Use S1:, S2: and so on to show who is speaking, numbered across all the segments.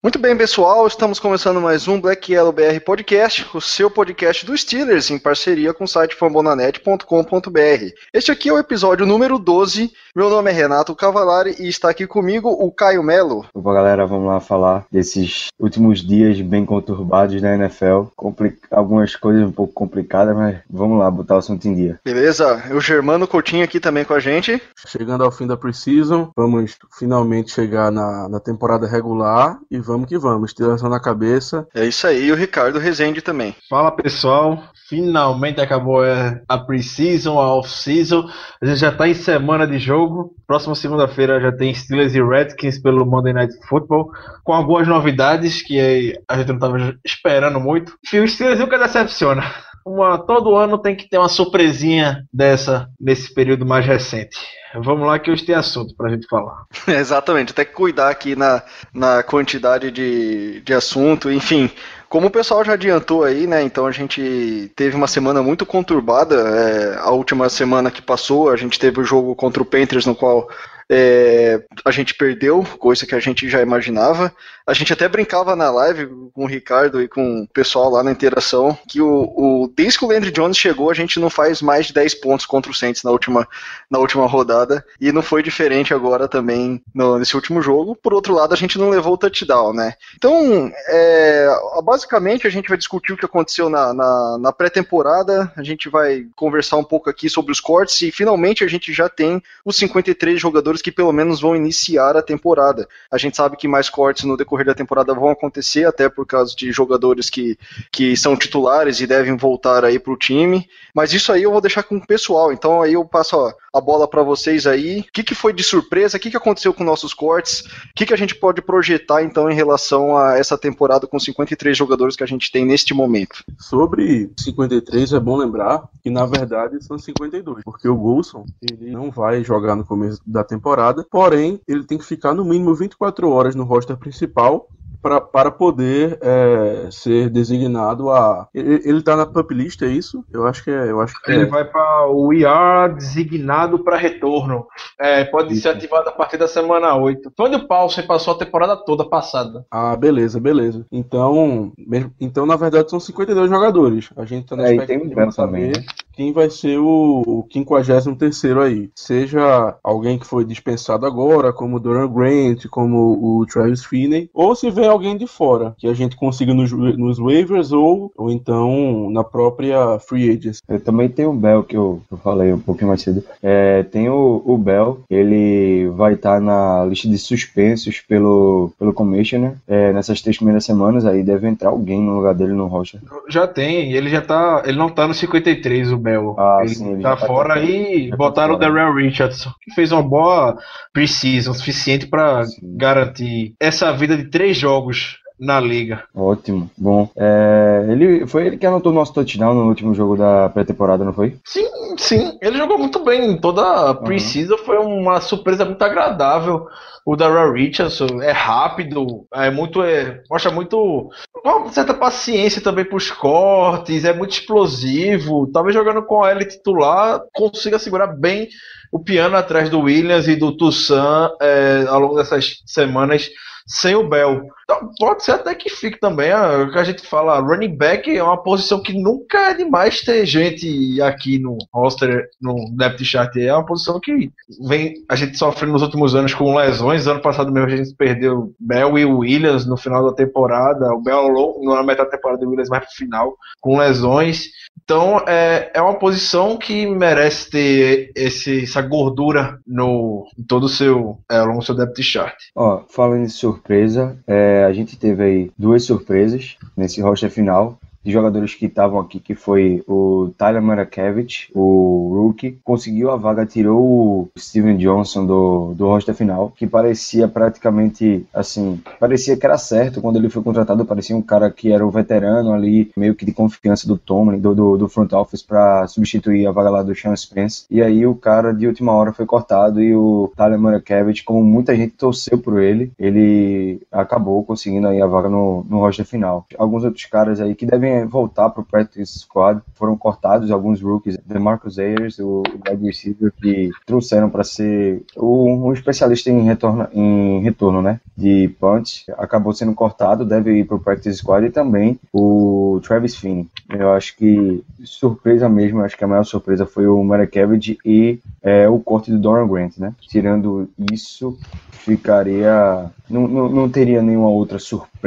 S1: Muito bem, pessoal, estamos começando mais um Black Yellow BR Podcast, o seu podcast dos Steelers, em parceria com o site fambonanet.com.br. Este aqui é o episódio número 12. Meu nome é Renato Cavalari e está aqui comigo o Caio Melo.
S2: Opa, galera, vamos lá falar desses últimos dias bem conturbados na NFL. Compli- Algumas coisas um pouco complicadas, mas vamos lá, botar o assunto em dia.
S1: Beleza? O Germano Coutinho aqui também com a gente.
S3: Chegando ao fim da preseason, vamos finalmente chegar na, na temporada regular e vamos que vamos, tiração na cabeça.
S1: É isso aí, e o Ricardo Rezende também.
S4: Fala pessoal, finalmente acabou é, a pre-season, a off-season. A gente já tá em semana de jogo. Próxima segunda-feira já tem Steelers e Redskins pelo Monday Night Football, com algumas novidades que a gente não tava esperando muito. Enfim, o Steelers nunca decepciona. Uma, todo ano tem que ter uma surpresinha dessa nesse período mais recente. Vamos lá que hoje tem assunto pra gente falar.
S1: Exatamente, até que cuidar aqui na, na quantidade de, de assunto, enfim. Como o pessoal já adiantou aí, né? Então a gente teve uma semana muito conturbada. é, a última semana que passou, a gente teve o jogo contra o Panthers, no qual é, a gente perdeu, coisa que a gente já imaginava. A gente até brincava na live com o Ricardo e com o pessoal lá na interação que o, o desde que o Landry Jones chegou, a gente não faz mais de 10 pontos contra o Saints na última, na última rodada. E não foi diferente agora também no- nesse último jogo. Por outro lado, a gente não levou o touchdown, né? Então, é, basicamente, a gente vai discutir o que aconteceu na, na, na pré-temporada. A gente vai conversar um pouco aqui sobre os cortes. E finalmente a gente já tem os 53 jogadores que pelo menos vão iniciar a temporada. A gente sabe que mais cortes no decorrer da temporada vão acontecer, até por causa de jogadores que, que são titulares e devem voltar aí para o time. Mas isso aí eu vou deixar com o pessoal. Então aí eu passo ó, a bola para vocês aí. O que, que foi de surpresa? O que, que aconteceu com nossos cortes? O que, que a gente pode projetar então em relação a essa temporada com 53 jogadores que a gente tem neste momento?
S3: Sobre 53, é bom lembrar que na verdade são 52, porque o Golson ele não vai jogar no começo da temporada, porém ele tem que ficar no mínimo 24 horas no roster principal pra, para poder é, ser designado a. Ele, ele tá na pup list, é isso? Eu acho que é. Eu acho que
S4: Ele
S3: é.
S4: vai para o IR designado para retorno. É, pode ser ativado a partir da semana 8. Foi onde o Paulsen passou a temporada toda passada.
S3: Ah, beleza, beleza. Então, mesmo- então na verdade são 52 jogadores. A gente tá na
S2: É, e tem
S3: expectativa de saber
S2: também, né?
S3: Quem vai ser o, o 53º aí. Seja alguém que foi dispensado agora, como o Doran Grant, como o Travis Finney, ou se vem alguém de fora, que a gente consiga nos, nos waivers ou, ou então na própria free agents.
S2: Eu também tenho o Bell, que eu, eu falei um pouquinho mais cedo. É, tem o, o Bell, ele vai estar na lista de suspensos pelo, pelo Commissioner é, nessas três primeiras semanas. Aí deve entrar alguém no lugar dele no roster.
S4: Já tem, ele já tá. Ele não tá no 53, o Bell.
S2: Ah,
S4: ele
S2: sim,
S4: tá
S2: tá
S4: fora
S2: tá
S4: botaram o. Darrell Richardson, que fez uma boa preseason, suficiente para garantir essa vida de três jogos na liga.
S2: Ótimo, bom. É, ele, foi ele que anotou nosso touchdown no último jogo da pré-temporada, não foi?
S4: Sim, sim, ele jogou muito bem. Toda a preseason foi uma surpresa muito agradável. O Darrell Richardson é rápido, é muito, é, mostra muito uma certa paciência também para os cortes, é muito explosivo. Talvez jogando com a L titular consiga segurar bem o piano atrás do Williams e do Toussaint é, ao longo dessas semanas sem o Bell. Então, pode ser até que fique também. é O que a gente fala, running back é uma posição que nunca é demais ter gente aqui no roster, no depth chart. É uma posição que vem a gente sofrendo nos últimos anos com lesões. Ano passado mesmo a gente perdeu Bell e Williams no final da temporada. O Bell na metade da temporada o Williams mais pro final, com lesões. Então é, é uma posição que merece ter esse, essa gordura no, em todo o seu, é, longo seu depth chart.
S2: Ó, falando em surpresa, é, a gente teve aí duas surpresas nesse roster final. De jogadores que estavam aqui, que foi o Tyler Marakevich, o rookie, conseguiu a vaga, tirou o Steven Johnson do, do roster final, que parecia praticamente, assim, parecia que era certo quando ele foi contratado, parecia um cara que era o veterano ali, meio que de confiança do Tomlin, do, do, do front office, para substituir a vaga lá do Sean Spence. E aí o cara de última hora foi cortado e o Tyler Marakevich, como muita gente torceu por ele, ele acabou conseguindo aí a vaga no, no roster final. Alguns outros caras aí que devem voltar pro practice squad foram cortados, alguns rookies, DeMarcus Ayers, o wide receiver que trouxeram para ser um, especialista em retorno, em retorno, né, de punch, acabou sendo cortado, deve ir pro practice squad e também o Travis Finney. Eu acho que surpresa mesmo, acho que a maior surpresa foi o Marakevich e é, o corte do Doran Grant, né? Tirando isso, ficaria. Não, não, não teria nenhuma outra surpresa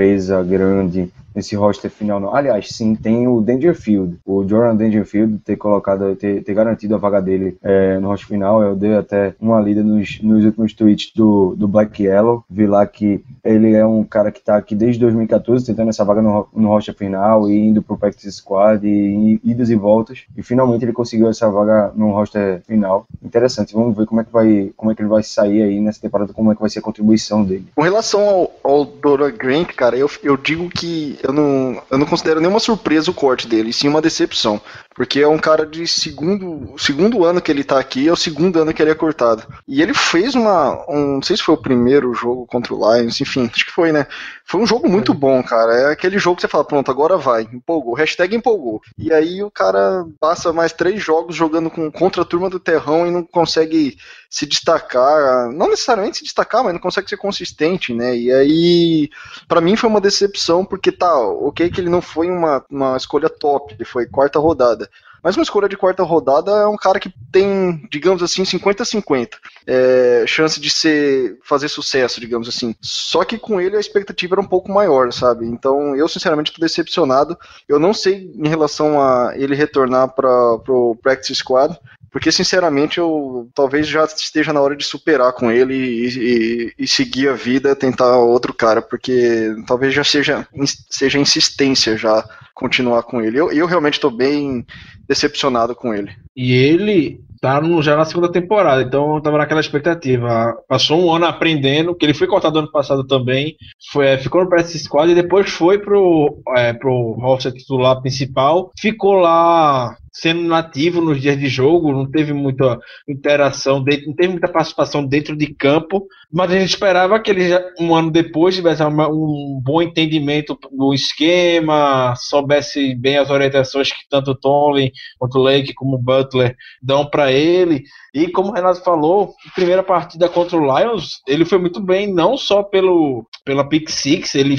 S2: grande nesse roster final, não. Aliás, sim, tem o Dangerfield. O Jordan Dangerfield ter colocado, ter, ter garantido a vaga dele é, no roster final. Eu dei até uma lida nos, nos últimos tweets do, do Black Yellow. Vi lá que ele é um cara que está aqui desde 2014 tentando essa vaga no, no roster final e indo pro practice squad e, e idas e voltas. E finalmente ele conseguiu essa vaga no roster final. Interessante. Vamos ver como é que vai, como é que ele vai sair aí nessa temporada, como é que vai ser a contribuição dele.
S1: Com relação ao, ao Dora Grant, cara, eu, eu digo que eu não, eu não considero nenhuma surpresa o corte dele, sim uma decepção. Porque é um cara de segundo, segundo ano que ele tá aqui, é o segundo ano que ele é cortado. E ele fez uma. Um, não sei se foi o primeiro jogo contra o Lions, enfim, acho que foi, né? Foi um jogo muito bom, cara. É aquele jogo que você fala, pronto, agora vai. Empolgou. Hashtag empolgou. E aí o cara passa mais três jogos jogando com, contra a turma do terrão e não consegue se destacar. Não necessariamente se destacar, mas não consegue ser consistente, né? E aí, para mim foi uma decepção, porque tá, ok que ele não foi uma, uma escolha top, ele foi quarta rodada. Mas uma escolha de quarta rodada é um cara que tem, digamos assim, 50-50 é, chance de ser fazer sucesso, digamos assim. Só que com ele a expectativa era um pouco maior, sabe? Então eu sinceramente estou decepcionado. Eu não sei em relação a ele retornar para o practice squad. Porque, sinceramente, eu talvez já esteja na hora de superar com ele e, e, e, seguir a vida, tentar outro cara, porque talvez já seja, seja insistência já continuar com ele. Eu, eu realmente estou bem decepcionado com ele.
S4: E ele tá no, já na segunda temporada, então eu tava naquela expectativa. Passou um ano aprendendo, que ele foi cortado ano passado também, foi, é, ficou no practice squad e depois foi pro, é, pro roster titular principal, ficou lá sendo nativo nos dias de jogo, não teve muita interação, não teve muita participação dentro de campo, mas a gente esperava que ele já, um ano depois tivesse um bom entendimento do esquema, soubesse bem as orientações que tanto Tomlin quanto Lake como Butler dão para ele. E como o Renato falou, primeira partida contra o Lions, ele foi muito bem, não só pelo pela pick six, ele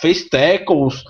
S4: fez tackles,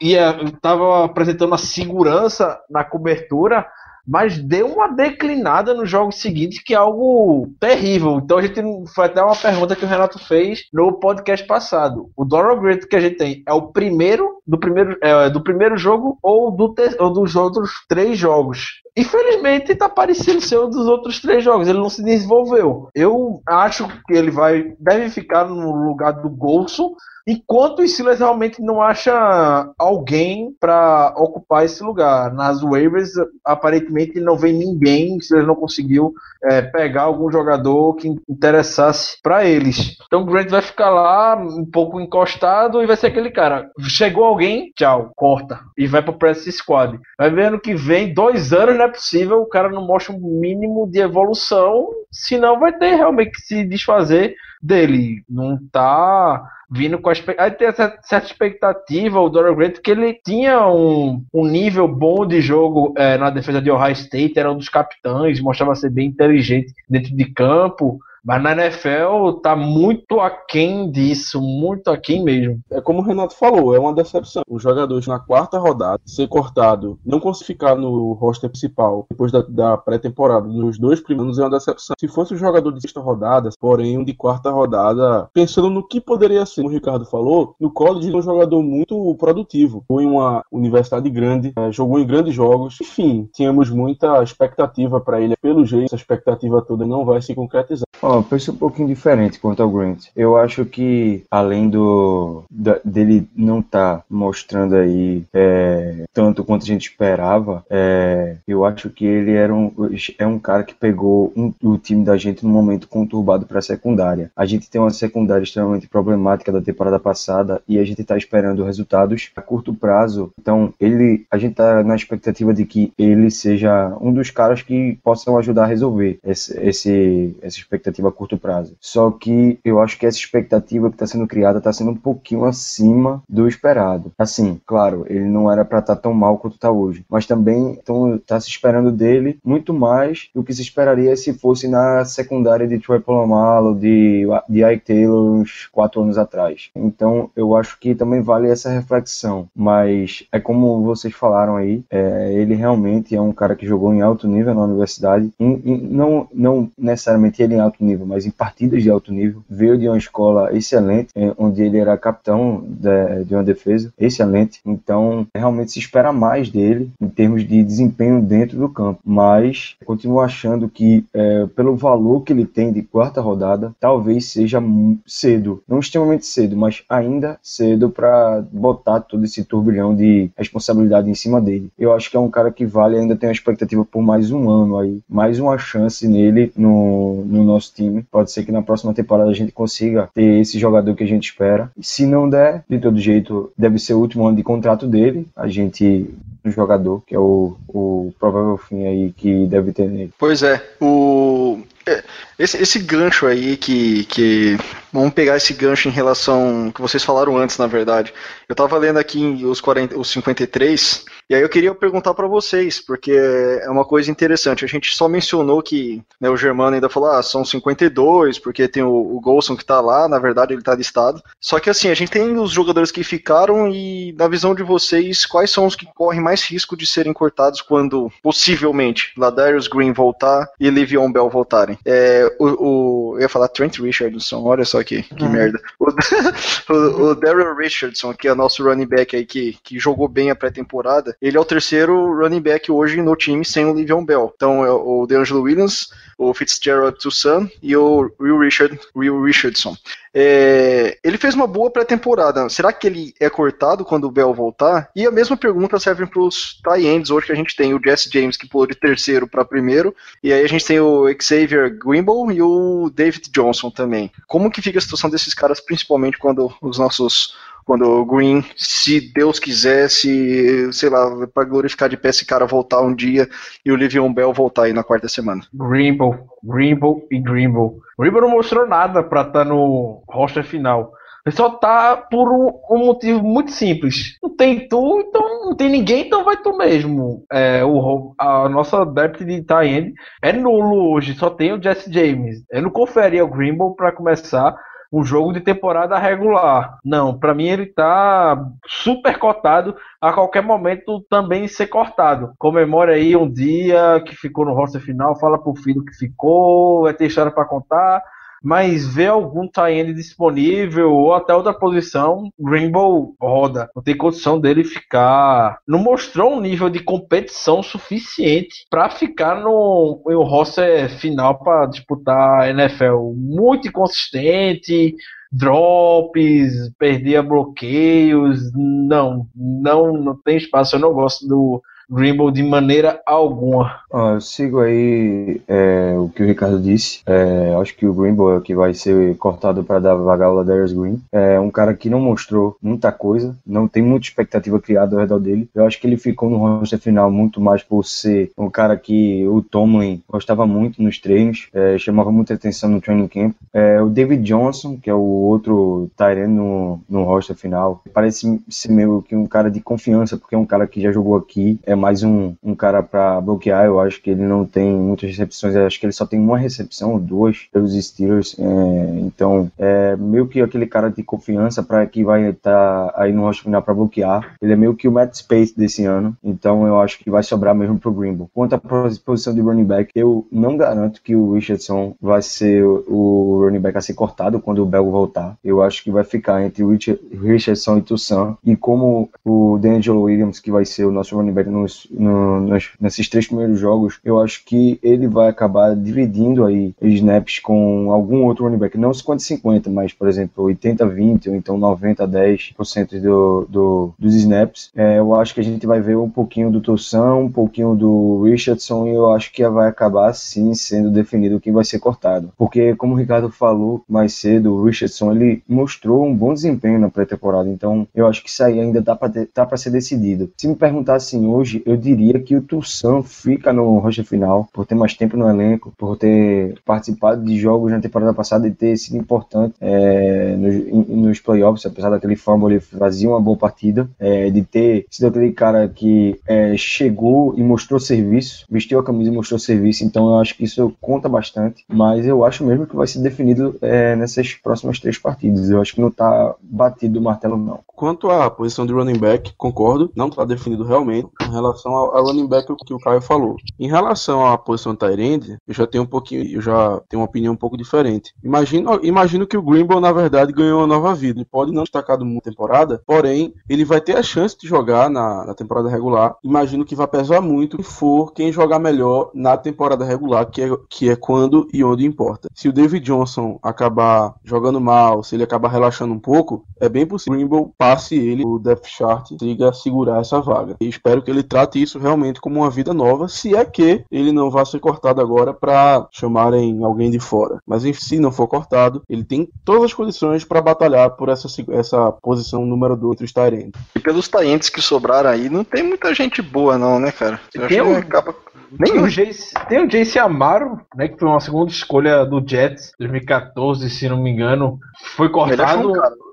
S4: estava apresentando a segurança na cobertura, mas deu uma declinada nos jogos seguintes, que é algo terrível. Então a gente foi até uma pergunta que o Renato fez no podcast passado. O Doro Great que a gente tem é o primeiro do primeiro, é, do primeiro jogo ou, do ou dos outros três jogos? Infelizmente tá parecendo ser um dos outros três jogos. Ele não se desenvolveu. Eu acho que ele vai deve ficar no lugar do Golson Enquanto o Steelers realmente não acha alguém para ocupar esse lugar. Nas waivers, aparentemente não vem ninguém, o não conseguiu é, pegar algum jogador que interessasse para eles. Então o Grant vai ficar lá um pouco encostado e vai ser aquele cara. Chegou alguém, tchau, corta. E vai pro press squad. Vai vendo que vem dois anos, não é possível, o cara não mostra um mínimo de evolução, senão vai ter realmente que se desfazer dele. Não tá vindo com a aí tem essa certa expectativa o Dorian Grant que ele tinha um, um nível bom de jogo é, na defesa de Ohio State era um dos capitães mostrava ser bem inteligente dentro de campo mas na NFL tá muito aquém disso, muito aquém mesmo.
S3: É como o Renato falou, é uma decepção. Os jogadores na quarta rodada ser cortado, não conseguir ficar no roster principal depois da, da pré-temporada, nos dois primeiros é uma decepção. Se fosse um jogador de sexta rodada, porém um de quarta rodada, pensando no que poderia ser, como o Ricardo falou, no college é um jogador muito produtivo. Foi em uma universidade grande, é, jogou em grandes jogos. Enfim, tínhamos muita expectativa para ele. Pelo jeito, essa expectativa toda não vai se concretizar.
S2: Ó, oh, penso um pouquinho diferente quanto ao Grant. Eu acho que, além do da, dele não estar tá mostrando aí é, tanto quanto a gente esperava, é, eu acho que ele era um, é um cara que pegou um, o time da gente num momento conturbado para a secundária. A gente tem uma secundária extremamente problemática da temporada passada e a gente está esperando resultados a curto prazo. Então, ele, a gente está na expectativa de que ele seja um dos caras que possam ajudar a resolver esse, esse essa expectativa a curto prazo. Só que eu acho que essa expectativa que está sendo criada está sendo um pouquinho acima do esperado. Assim, claro, ele não era para estar tá tão mal quanto está hoje, mas também está se esperando dele muito mais do que se esperaria se fosse na secundária de Troy Polamalu, de, de Ike Taylor uns quatro anos atrás. Então, eu acho que também vale essa reflexão. Mas é como vocês falaram aí, é, ele realmente é um cara que jogou em alto nível na universidade, em, em, não, não necessariamente ele em alto nível, mas em partidas de alto nível. Veio de uma escola excelente, é, onde ele era capitão de, de uma defesa excelente. Então, realmente se espera mais dele em termos de desempenho dentro do campo. Mas continuo achando que, é, pelo valor que ele tem de quarta rodada, talvez seja cedo. Não extremamente cedo, mas ainda cedo para botar todo esse turbilhão de responsabilidade em cima dele. Eu acho que é um cara que vale, ainda tem uma expectativa por mais um ano aí, mais uma chance nele no, no nosso time. Pode ser que na próxima temporada a gente consiga ter esse jogador que a gente espera. Se não der, de todo jeito, deve ser o último ano de contrato dele. A gente um jogador, que é o, o provável fim aí que deve ter nele.
S1: Pois é, o é, esse, esse gancho aí que, que. Vamos pegar esse gancho em relação. que vocês falaram antes, na verdade. Eu tava lendo aqui os, 40, os 53, e aí eu queria perguntar para vocês, porque é uma coisa interessante. A gente só mencionou que né, o Germano ainda falou, ah, são 52, porque tem o, o Golson que tá lá, na verdade ele tá listado. Só que assim, a gente tem os jogadores que ficaram, e na visão de vocês, quais são os que correm mais risco de serem cortados quando possivelmente Ladarius Green voltar e Le'Veon Bell voltarem? É, o, o, eu ia falar Trent Richardson, olha só que, que uhum. merda. O, o, o Daryl Richardson, que é nosso running back aí, que, que jogou bem a pré-temporada, ele é o terceiro running back hoje no time sem o Livion Bell. Então é o DeAngelo Williams, o Fitzgerald Toussaint e o Will, Richard, Will Richardson. É, ele fez uma boa pré-temporada. Será que ele é cortado quando o Bell voltar? E a mesma pergunta serve para os tie ends hoje que a gente tem o Jesse James que pulou de terceiro para primeiro, e aí a gente tem o Xavier Grimble e o David Johnson também. Como que fica a situação desses caras, principalmente quando os nossos quando o Green, se Deus quisesse, sei lá, para glorificar de pé esse cara voltar um dia e o Livion Bell voltar aí na quarta semana.
S4: Grimble, Grimble e Grimble. Grimble não mostrou nada para estar tá no roster final. Ele só tá por um, um, motivo muito simples. Não tem tu, então não tem ninguém, então vai tu mesmo. É, o, a nossa depth de tie é nulo hoje, só tem o Jesse James. Eu não conferia o Grimble para começar um jogo de temporada regular. Não, para mim ele tá super cotado a qualquer momento também ser cortado. Comemore aí um dia que ficou no roster final, fala pro filho que ficou, vai ter história para contar mas vê algum tie disponível ou até outra posição, Rainbow roda. Não tem condição dele ficar. Não mostrou um nível de competição suficiente para ficar no, no roster final para disputar a NFL. Muito inconsistente, drops, perdia bloqueios. Não, não, não tem espaço. Eu não gosto do Grimble de maneira alguma.
S2: Ah, eu sigo aí é, o que o Ricardo disse. É, acho que o Grimble é o que vai ser cortado para dar vaga ao Ladarius Green. É um cara que não mostrou muita coisa, não tem muita expectativa criada ao redor dele. Eu acho que ele ficou no roster final muito mais por ser um cara que o Tomlin gostava muito nos treinos, é, chamava muita atenção no training camp. É, o David Johnson, que é o outro Tyrant no, no roster final, parece ser meio que um cara de confiança, porque é um cara que já jogou aqui, é mais um, um cara para bloquear. Eu acho que ele não tem muitas recepções. Eu acho que ele só tem uma recepção ou duas pelos Steelers. É, então, é meio que aquele cara de confiança para que vai estar tá aí no rosto final para bloquear. Ele é meio que o Matt Space desse ano. Então, eu acho que vai sobrar mesmo pro Grimble. Quanto à posição de running back, eu não garanto que o Richardson vai ser o running back a ser cortado quando o Bell voltar. Eu acho que vai ficar entre Richardson e Toussaint. E como o D'Angelo Williams, que vai ser o nosso running back no no, nos, nesses três primeiros jogos, eu acho que ele vai acabar dividindo aí snaps com algum outro running back, não 50-50, mas, por exemplo, 80-20 ou então 90-10% do, do, dos snaps. É, eu acho que a gente vai ver um pouquinho do Toussaint, um pouquinho do Richardson e eu acho que vai acabar sim sendo definido quem vai ser cortado. Porque, como o Ricardo falou mais cedo, o Richardson ele mostrou um bom desempenho na pré-temporada, então eu acho que isso aí ainda dá para tá ser decidido. Se me perguntassem hoje, eu diria que o Toussaint fica no rocha final, por ter mais tempo no elenco, por ter participado de jogos na temporada passada e ter sido importante é, nos, nos playoffs, apesar daquele fumble, ele fazia uma boa partida, é, de ter sido aquele cara que é, chegou e mostrou serviço, vestiu a camisa e mostrou serviço, então eu acho que isso conta bastante, mas eu acho mesmo que vai ser definido é, nessas próximas três partidas. Eu acho que não está batido o martelo, não.
S3: Quanto à posição de running back, concordo, não está definido realmente em relação ao, running back que o Caio falou. Em relação à posição de Tyrande, eu já tenho um pouquinho, eu já tenho uma opinião um pouco diferente. Imagino, imagino que o Greenbow, na verdade, ganhou uma nova vida. Ele pode não destacar uma temporada, porém, ele vai ter a chance de jogar na, na temporada regular. Imagino que vai pesar muito se for quem jogar melhor na temporada regular, que é, que é quando e onde importa. Se o David Johnson acabar jogando mal, se ele acabar relaxando um pouco, é bem possível que o Greenbow passe ele, o depth chart, consiga segurar essa vaga. E espero que ele trate isso realmente como uma vida nova, se é que ele não vá ser cortado agora para chamarem alguém de fora. Mas se não for cortado, ele tem todas as condições para batalhar por essa, essa posição número 2 entre os Tyrants.
S1: E pelos Tyrants que sobraram aí, não tem muita gente boa não, né, cara?
S4: Eu tem, um, acaba... tem, o Jace, tem o Jace Amaro, né, que foi uma segunda escolha do Jets 2014, se não me engano. Foi cortado. É,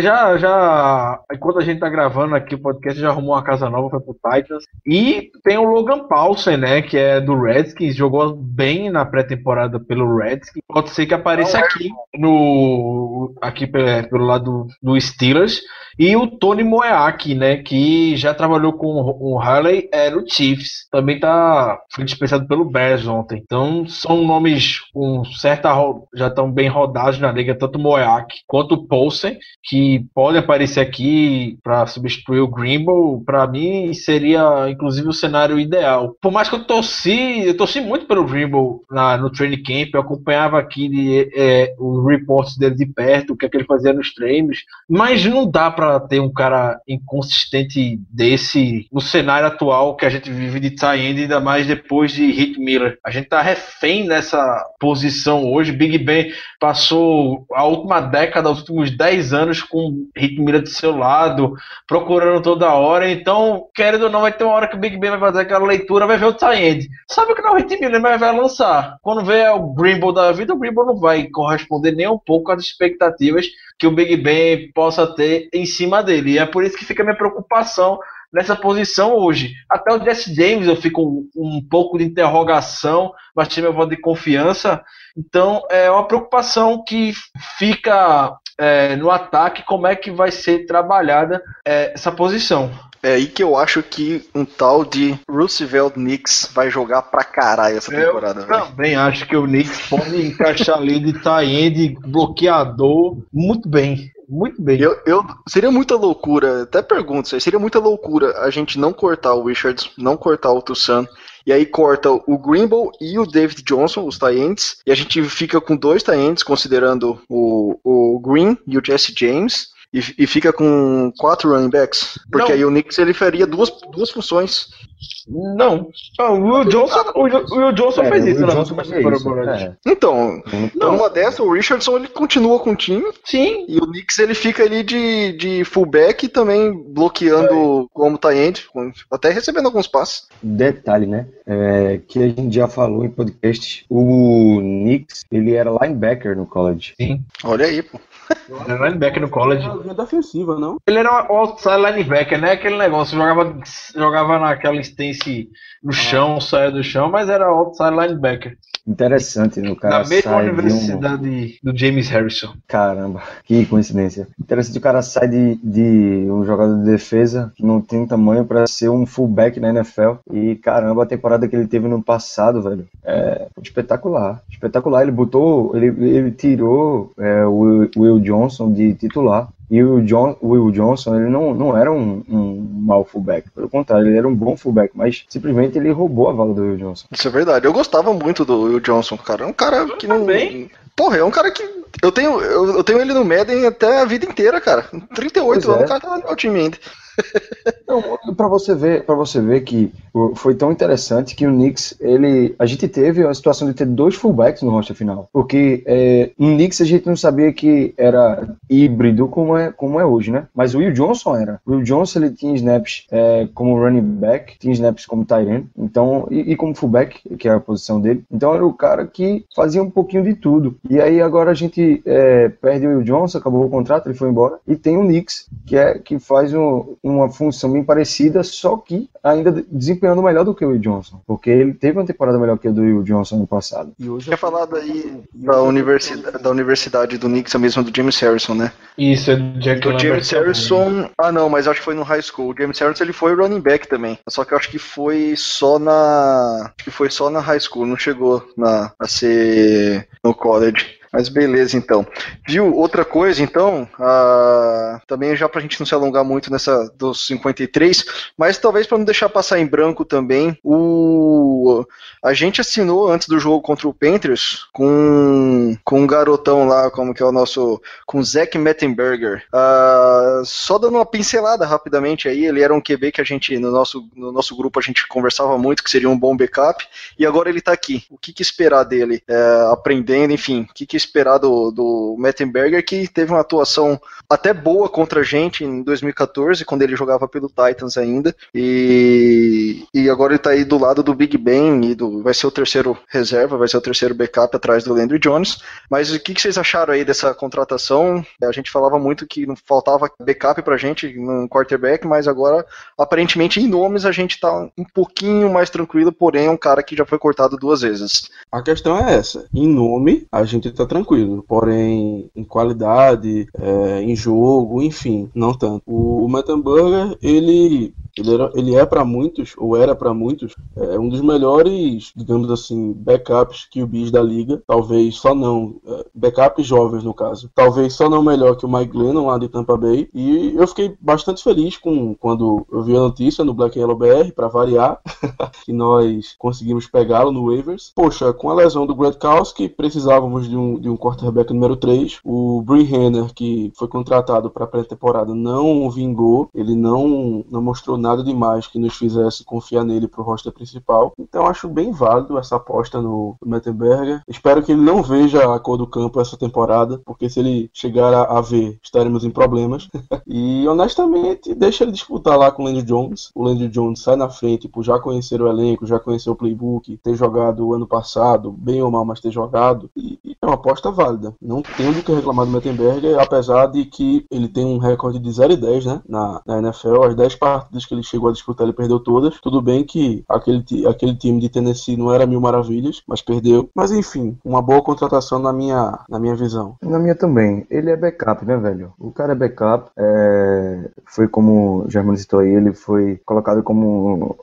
S4: já, já, enquanto a gente tá gravando aqui o podcast, já arrumou uma casa nova, foi pro Titans. E tem o Logan Paulsen, né, que é do Redskins, jogou bem na pré-temporada pelo Redskins. Pode ser que apareça aqui no aqui pelo lado do Steelers. E o Tony Moeaki, né, que já trabalhou com o Harley, era o Chiefs. Também tá foi dispensado pelo Bears ontem. Então são nomes com certa já estão bem rodados na liga, tanto o Moeaki quanto o Paulsen, que podem aparecer aqui para substituir o Grimble. Para mim seria inclusive o cenário ideal. Por mais que eu torci, eu torci muito pelo Grimble na, no training camp, eu acompanhava aqui de, é, os reports dele de perto, o que, é que ele fazia nos treinos, mas não dá para ter um cara inconsistente desse no cenário atual que a gente vive de tie-end, ainda mais depois de Hit Miller. A gente tá refém nessa posição hoje. Big Ben passou a última década, os últimos 10 anos com Hit Miller do seu lado, procurando toda hora. Então, querendo ou não, vai ter uma hora que o Big Ben vai fazer aquela leitura, vai ver o tie-end. Sabe que não é o Miller, mas vai lançar. Quando vê o Greenbow da vida, o Greenbow não vai corresponder nem um pouco às expectativas que o Big Ben possa ter em cima dele. E é por isso que fica a minha preocupação nessa posição hoje. Até o Jesse James eu fico um, um pouco de interrogação, mas tinha meu voto de confiança. Então é uma preocupação que fica é, no ataque, como é que vai ser trabalhada é, essa posição.
S1: É aí que eu acho que um tal de Roosevelt Knicks vai jogar pra caralho essa temporada.
S4: Eu também acho que o Knicks pode encaixar ali de tie bloqueador, muito bem. Muito bem.
S1: Eu, eu, seria muita loucura, até pergunto, seria muita loucura a gente não cortar o Richards, não cortar o Tussan, e aí corta o Greenbow e o David Johnson, os Tyrants, e a gente fica com dois Tyrants, considerando o, o Green e o Jesse James, e, e fica com quatro running backs. Porque não. aí o Knicks ele faria duas, duas funções.
S4: Não. Ah, o Will Johnson, o Will Johnson é, fez isso, né? Johnson fez
S1: isso. É. Então, então uma dessa, o Richardson ele continua com o time.
S4: Sim.
S1: E o Knicks ele fica ali de, de fullback também bloqueando é. como end, até recebendo alguns passes.
S2: Detalhe, né? É, que a gente já falou em podcast, o Knicks ele era linebacker no college.
S4: Sim.
S1: Olha aí, pô.
S4: Ele era linebacker no college.
S3: Ele defensiva, não?
S4: Ele era um outside linebacker, né? Aquele negócio, jogava, jogava naquela stance no ah. chão, saia do chão, mas era outside linebacker.
S2: Interessante, né? O cara
S4: Na mesma universidade um... do James Harrison.
S2: Caramba, que coincidência. Interessante, o cara sai de, de um jogador de defesa que não tem tamanho para ser um fullback na NFL. E caramba, a temporada que ele teve no passado, velho, é espetacular. Espetacular. Ele botou, ele, ele tirou é, o Will Johnson de titular E o, John, o Will Johnson, ele não, não era um, um mau fullback. Pelo contrário, ele era um bom fullback, mas simplesmente ele roubou a vaga do Will Johnson.
S1: Isso é verdade. Eu gostava muito do Will Johnson, cara. É um cara que não.
S4: também.
S1: Porra, é um cara que. Eu tenho, eu, eu tenho ele no Madden até a vida inteira, cara. 38
S2: Pois é.
S1: anos, o cara tá no time ainda.
S2: Para você ver, para você ver que foi tão interessante que o Knicks, ele, a gente teve a situação de ter dois fullbacks no roster final, porque é, Knicks a gente não sabia que era híbrido como é, como é hoje, né? Mas o Will Johnson era. O Will Johnson ele tinha snaps é, como running back, tinha snaps como tight end, então e, e como fullback, que é a posição dele. Então era o cara que fazia um pouquinho de tudo. E aí agora a gente é, perde o Will Johnson, acabou o contrato, ele foi embora, e tem o Knicks que é que faz um- uma função bem parecida, só que ainda desempenhando melhor do que o Will Johnson, porque ele teve uma temporada melhor que a do Will Johnson no passado.
S3: E hoje
S1: Tinha falado aí da universidade, da universidade do Knicks, a mesma do James Harrison, né?
S4: Isso, é do Jack
S1: O James
S4: também.
S1: Harrison. Ah, não, mas acho que foi no high school. O James Harrison ele foi running back também. Só que eu acho que foi só na. Acho que foi só na high school, não chegou na, a ser no college. Mas beleza, então. Viu? Outra coisa, então, ah, também já pra gente não se alongar muito nessa dos 53, mas talvez pra não deixar passar em branco também, o a gente assinou antes do jogo contra o Panthers com, com um garotão lá, como que é o nosso, com o Zach Mettenberger. Ah, só dando uma pincelada rapidamente aí, ele era um QB que a gente, no nosso, no nosso grupo, a gente conversava muito, que seria um bom backup, e agora ele tá aqui. O que, que esperar dele? É, aprendendo, enfim, o que, que esperar do, do Mettenberger, que teve uma atuação até boa contra a gente em 2014, quando ele jogava pelo Titans ainda, e, e agora ele tá aí do lado do Big Ben, e do, vai ser o terceiro reserva, vai ser o terceiro backup atrás do Landry Jones. Mas o que, que vocês acharam aí dessa contratação? A gente falava muito que não faltava backup pra gente no quarterback, mas agora, aparentemente, em nomes a gente tá um pouquinho mais tranquilo, porém é um cara que já foi cortado duas vezes.
S3: A questão é essa. Em nome, a gente tá tranquilo. Porém, em qualidade, é, em jogo, enfim, não tanto. O, o Mettenberger, ele, ele, era, ele é para muitos, ou era para muitos, é, um dos melhores, digamos assim, backups que o bis da liga. Talvez só não. É, backups jovens, no caso. Talvez só não melhor que o Mike Glennon lá de Tampa Bay. E eu fiquei bastante feliz com quando eu vi a notícia no Black Yellow BR, para variar, que nós conseguimos pegá-lo no waivers. Poxa, com a lesão do Gradkowski, precisávamos de um, de um quarterback número 3. O Brie Henner, que foi contratado para pré-temporada, não vingou. Ele não, não mostrou nada demais que nos fizesse confiar nele para o roster principal. Então acho bem válido essa aposta no, Mettenberger. Espero que ele não veja a cor do campo essa temporada, porque se ele chegar a, ver, estaremos em problemas. e honestamente, deixa ele disputar lá com o Landry Jones. O Landry Jones sai na frente por já conhecer o elenco, já conhecer o playbook, ter jogado o ano passado, bem ou mal, mas ter jogado. E, é uma aposta válida. Não tenho do que reclamar do Mettenberger, apesar de que ele tem um recorde de 0 e 10 né, na, na NFL. As 10 partidas que ele chegou a disputar, ele perdeu todas. Tudo bem que aquele, aquele time de Tennessee não era mil maravilhas, mas perdeu. Mas enfim, uma boa contratação na minha, na minha visão.
S2: Na minha também. Ele é backup, né, velho? O cara é backup. é, Foi como o Germano citou aí, ele foi colocado como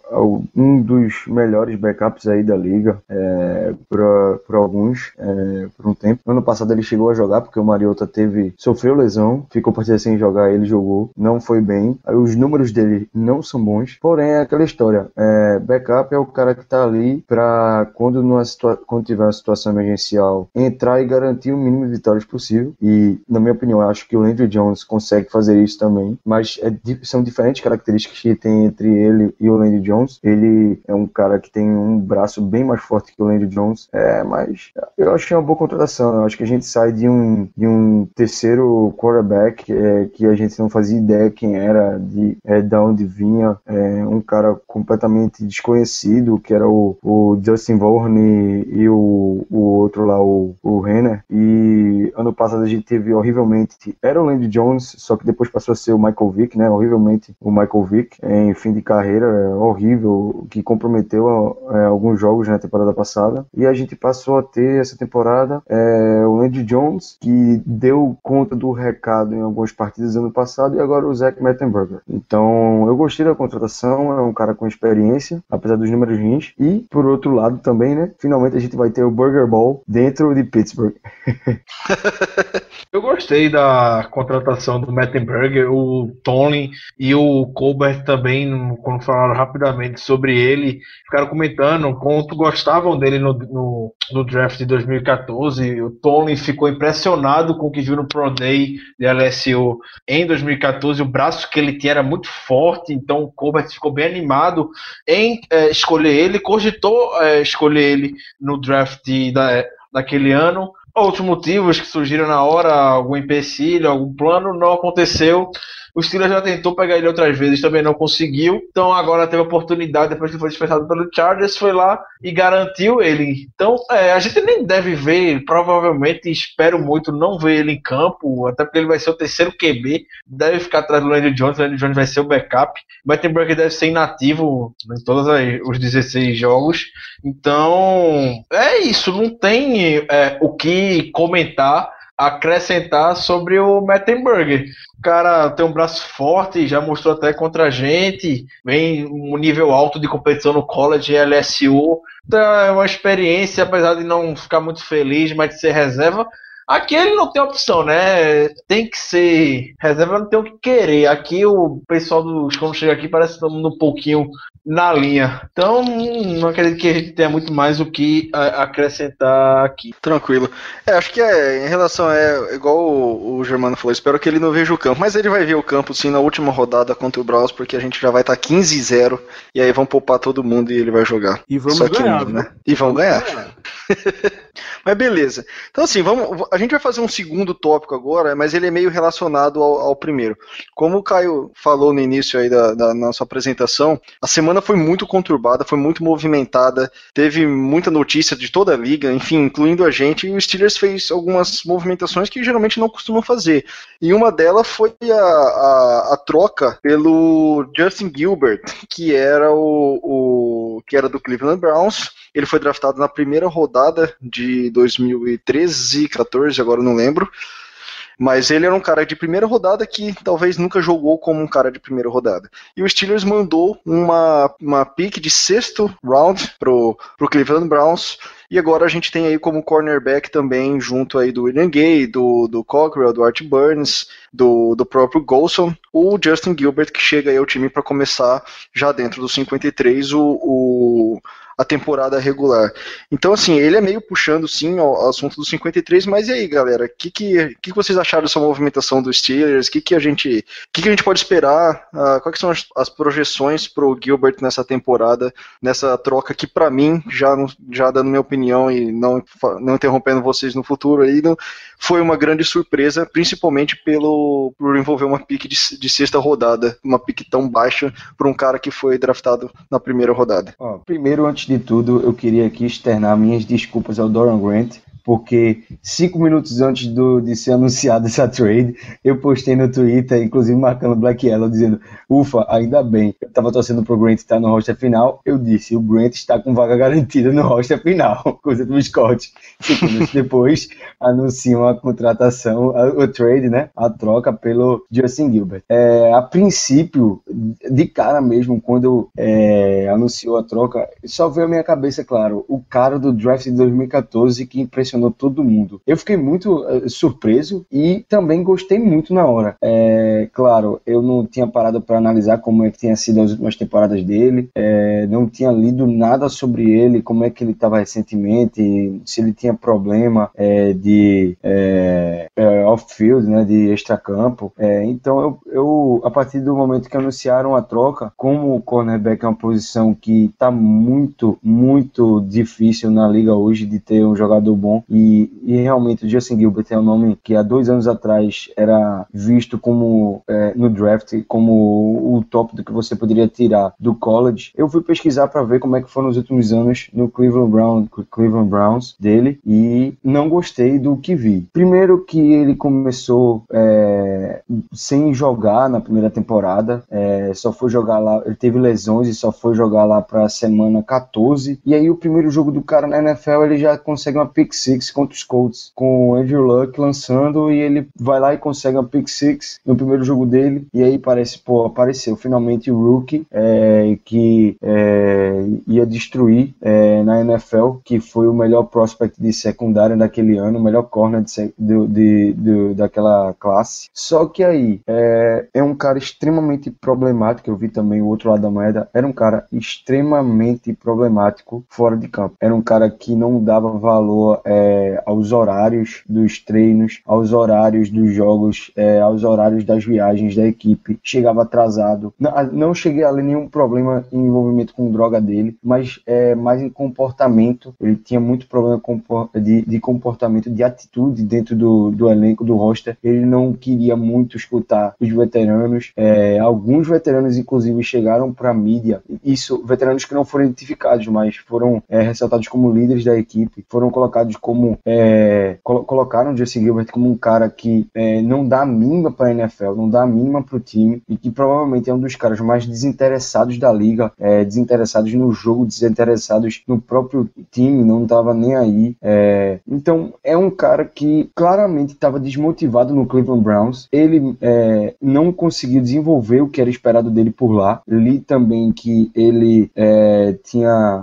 S2: um dos melhores backups aí da liga é, por alguns, é, por um tempo. Ano passado ele chegou a jogar porque o Mariota teve sofreu lesão, ficou partida sem jogar, ele jogou, não foi bem. Aí Os números dele não são bons, porém é aquela história. é, backup é o cara que tá ali pra quando, quando tiver uma situação emergencial entrar e garantir o mínimo de vitórias possível. E, na minha opinião, acho que o Landry Jones consegue fazer isso também, mas é são diferentes características que tem entre ele e o Landry Jones. Ele é um cara que tem um braço bem mais forte que o Landry Jones, é, mas eu acho que é uma boa contratação. Eu acho que a gente sai de um, de um terceiro quarterback é, que a gente não fazia ideia quem era, de, é, de onde vinha, é, um cara completamente desconhecido, que era o, o Justin Vaughan e, o, o outro lá, o, o Renner. E ano passado a gente teve horrivelmente, era o Landry Jones, só que depois passou a ser o Michael Vick, né? Horrivelmente o Michael Vick, em fim de carreira, é, horrível, que comprometeu é, alguns jogos na temporada passada. E a gente passou a ter essa temporada é, o Landry Jones, que deu conta do recado em algumas partidas ano passado, e agora o Zach Mettenberger. Então eu gostei gostei da contratação, é um cara com experiência, apesar dos números ruins. E, por outro lado também, né, finalmente a gente vai ter o Burger Ball dentro de Pittsburgh.
S4: Eu gostei da contratação do Mettenberger, o Tony e o Colbert também, quando falaram rapidamente sobre ele, ficaram comentando quanto gostavam dele no, no, no draft de 2014. O Tony ficou impressionado com o que viu no Pro Day de LSU em 2014. O braço que ele tinha era muito forte, então o Colbert ficou bem animado em é, escolher ele, cogitou é, escolher ele no draft da, daquele ano outros motivos que surgiram na hora, algum empecilho, algum plano, não aconteceu. O Steelers já tentou pegar ele outras vezes, também não conseguiu. Então agora teve a oportunidade, depois que foi dispensado pelo Chargers, foi lá e garantiu ele. Então é, a gente nem deve ver, provavelmente, espero muito não ver ele em campo, até porque ele vai ser o terceiro QB, deve ficar atrás do Landry Jones, o Landry Jones vai ser o backup. Mettenberg deve ser inativo em todos os 16 jogos. Então é isso, não tem é, o que comentar acrescentar sobre o Mettenberger. O cara tem um braço forte, já mostrou até contra a gente, vem um nível alto de competição no college e LSU. Então é uma experiência, apesar de não ficar muito feliz, mas de ser reserva. Aqui ele não tem opção, né? Tem que ser reserva, não tem o que querer. Aqui o pessoal dos quando chega aqui parece todo mundo um pouquinho na linha. Então, não acredito que a gente tenha muito mais o que acrescentar aqui.
S1: Tranquilo. É, acho que é, em relação é igual o, o, Germano falou, espero que ele não veja o campo, mas ele vai ver o campo sim na última rodada contra o Browns, porque a gente já vai estar tá 15-0 e aí vão poupar todo mundo e ele vai jogar.
S3: E vamos Só ganhar,
S1: né? E vão ganhar. mas beleza. Então assim, vamos, a gente vai fazer um segundo tópico agora, mas ele é meio relacionado ao, ao primeiro. Como o Caio falou no início aí da, da nossa apresentação, a semana foi muito conturbada, foi muito movimentada, teve muita notícia de toda a liga, enfim, incluindo a gente, e o Steelers fez algumas movimentações que geralmente não costumam fazer. E uma delas foi a, a, a troca pelo Justin Gilbert, que era o, o que era do Cleveland Browns. Ele foi draftado na primeira rodada de 2013, 14, agora não lembro. Mas ele era um cara de primeira rodada que talvez nunca jogou como um cara de primeira rodada. E o Steelers mandou uma, uma pick de sexto round pro, pro Cleveland Browns. E agora a gente tem aí como cornerback também, junto aí do William Gay, do, do Cockrell, do Art Burns, do, do próprio Golson, o Justin Gilbert, que chega aí ao time para começar já dentro dos 53 o, o a temporada regular. Então, assim, ele é meio puxando, sim, o assunto dos 53, mas e aí, galera? O que, que, que, vocês acharam dessa movimentação dos Steelers? O que, que, a, gente, que, que a gente pode esperar? Uh, quais são as, as projeções para o Gilbert nessa temporada, nessa troca que, para mim, já, já dando minha opinião e não, não interrompendo vocês no futuro, aí, não, foi uma grande surpresa, principalmente pelo, por envolver uma pique de, de sexta rodada, uma pique tão baixa para um cara que foi draftado na primeira rodada.
S2: Ó, primeiro, antes de tudo, eu queria aqui externar minhas desculpas ao Doran Grant porque cinco minutos antes do, de ser anunciada essa trade, eu postei no Twitter, inclusive marcando Black Yellow, dizendo, ufa, ainda bem, eu estava torcendo pro Grant estar no roster final, eu disse, o Grant está com vaga garantida no roster final, coisa do Scott. Cinco minutos depois, anunciam a contratação, a, o trade, né, a troca pelo Justin Gilbert. É, a princípio, de cara mesmo, quando é, anunciou a troca, só veio à minha cabeça, claro, o cara do draft de 2014 que impressionou todo mundo. Eu fiquei muito uh, surpreso e também gostei muito na hora. É, claro, eu não tinha parado para analisar como é que tinha sido as últimas temporadas dele, é, não tinha lido nada sobre ele, como é que ele estava recentemente, se ele tinha problema é, de é, é, off-field, né, de extracampo. É, então, eu, eu, a partir do momento que anunciaram a troca, como o cornerback é uma posição que está muito, muito difícil na liga hoje de ter um jogador bom, e, e realmente o Justin Gilbert é um nome que há dois anos atrás era visto como é, no draft como o top do que você poderia tirar do college. Eu fui pesquisar para ver como é que foram os últimos anos no Cleveland, Brown, Cleveland Browns dele e não gostei do que vi. Primeiro que ele começou é, sem jogar na primeira temporada, é, só foi jogar lá, ele teve lesões e só foi jogar lá para semana 14. E aí o primeiro jogo do cara na NFL ele já consegue uma pick six contra os Colts, com o Andrew Luck lançando e ele vai lá e consegue uma pick six no primeiro jogo dele, e aí parece, pô, apareceu finalmente o rookie é, que é, ia destruir é, na NFL, que foi o melhor prospect de secundária daquele ano, o melhor corner de, de, de, de daquela classe. Só que aí é, é um cara extremamente problemático, eu vi também o outro lado da moeda, era um cara extremamente problemático fora de campo. Era um cara que não dava valor é, aos horários dos treinos, aos horários dos jogos, é, aos horários das viagens da equipe. Chegava atrasado. Não, não cheguei a ler nenhum problema em envolvimento com droga dele, mas é, mais em comportamento. Ele tinha muito problema de, de comportamento, de atitude dentro do, do elenco, do roster. Ele não queria muito escutar os veteranos. É, alguns veteranos, inclusive, chegaram para a mídia. Isso, veteranos que não foram identificados, mas foram é, ressaltados como líderes da equipe, foram colocados como. É, col colocaram o Jesse Gilbert como um cara que é, não dá mínima para a NFL, não dá mínima para o time e que provavelmente é um dos caras mais desinteressados da liga, é, desinteressados no jogo, desinteressados no próprio time, não estava nem aí. É, então é um cara que claramente estava desmotivado no Cleveland Browns. Ele é, não conseguiu desenvolver o que era esperado dele por lá. Li também que ele é,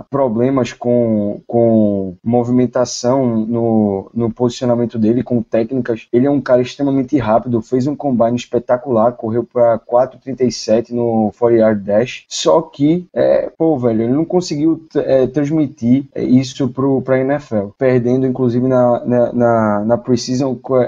S2: problemas com, com movimentação no, no posicionamento dele, com técnicas. Ele é um cara extremamente rápido, fez um combine espetacular, correu para 4,37 no 40 yard dash. Só que, é, pô, velho, ele não conseguiu é, transmitir isso para a NFL, perdendo inclusive na, na, na, na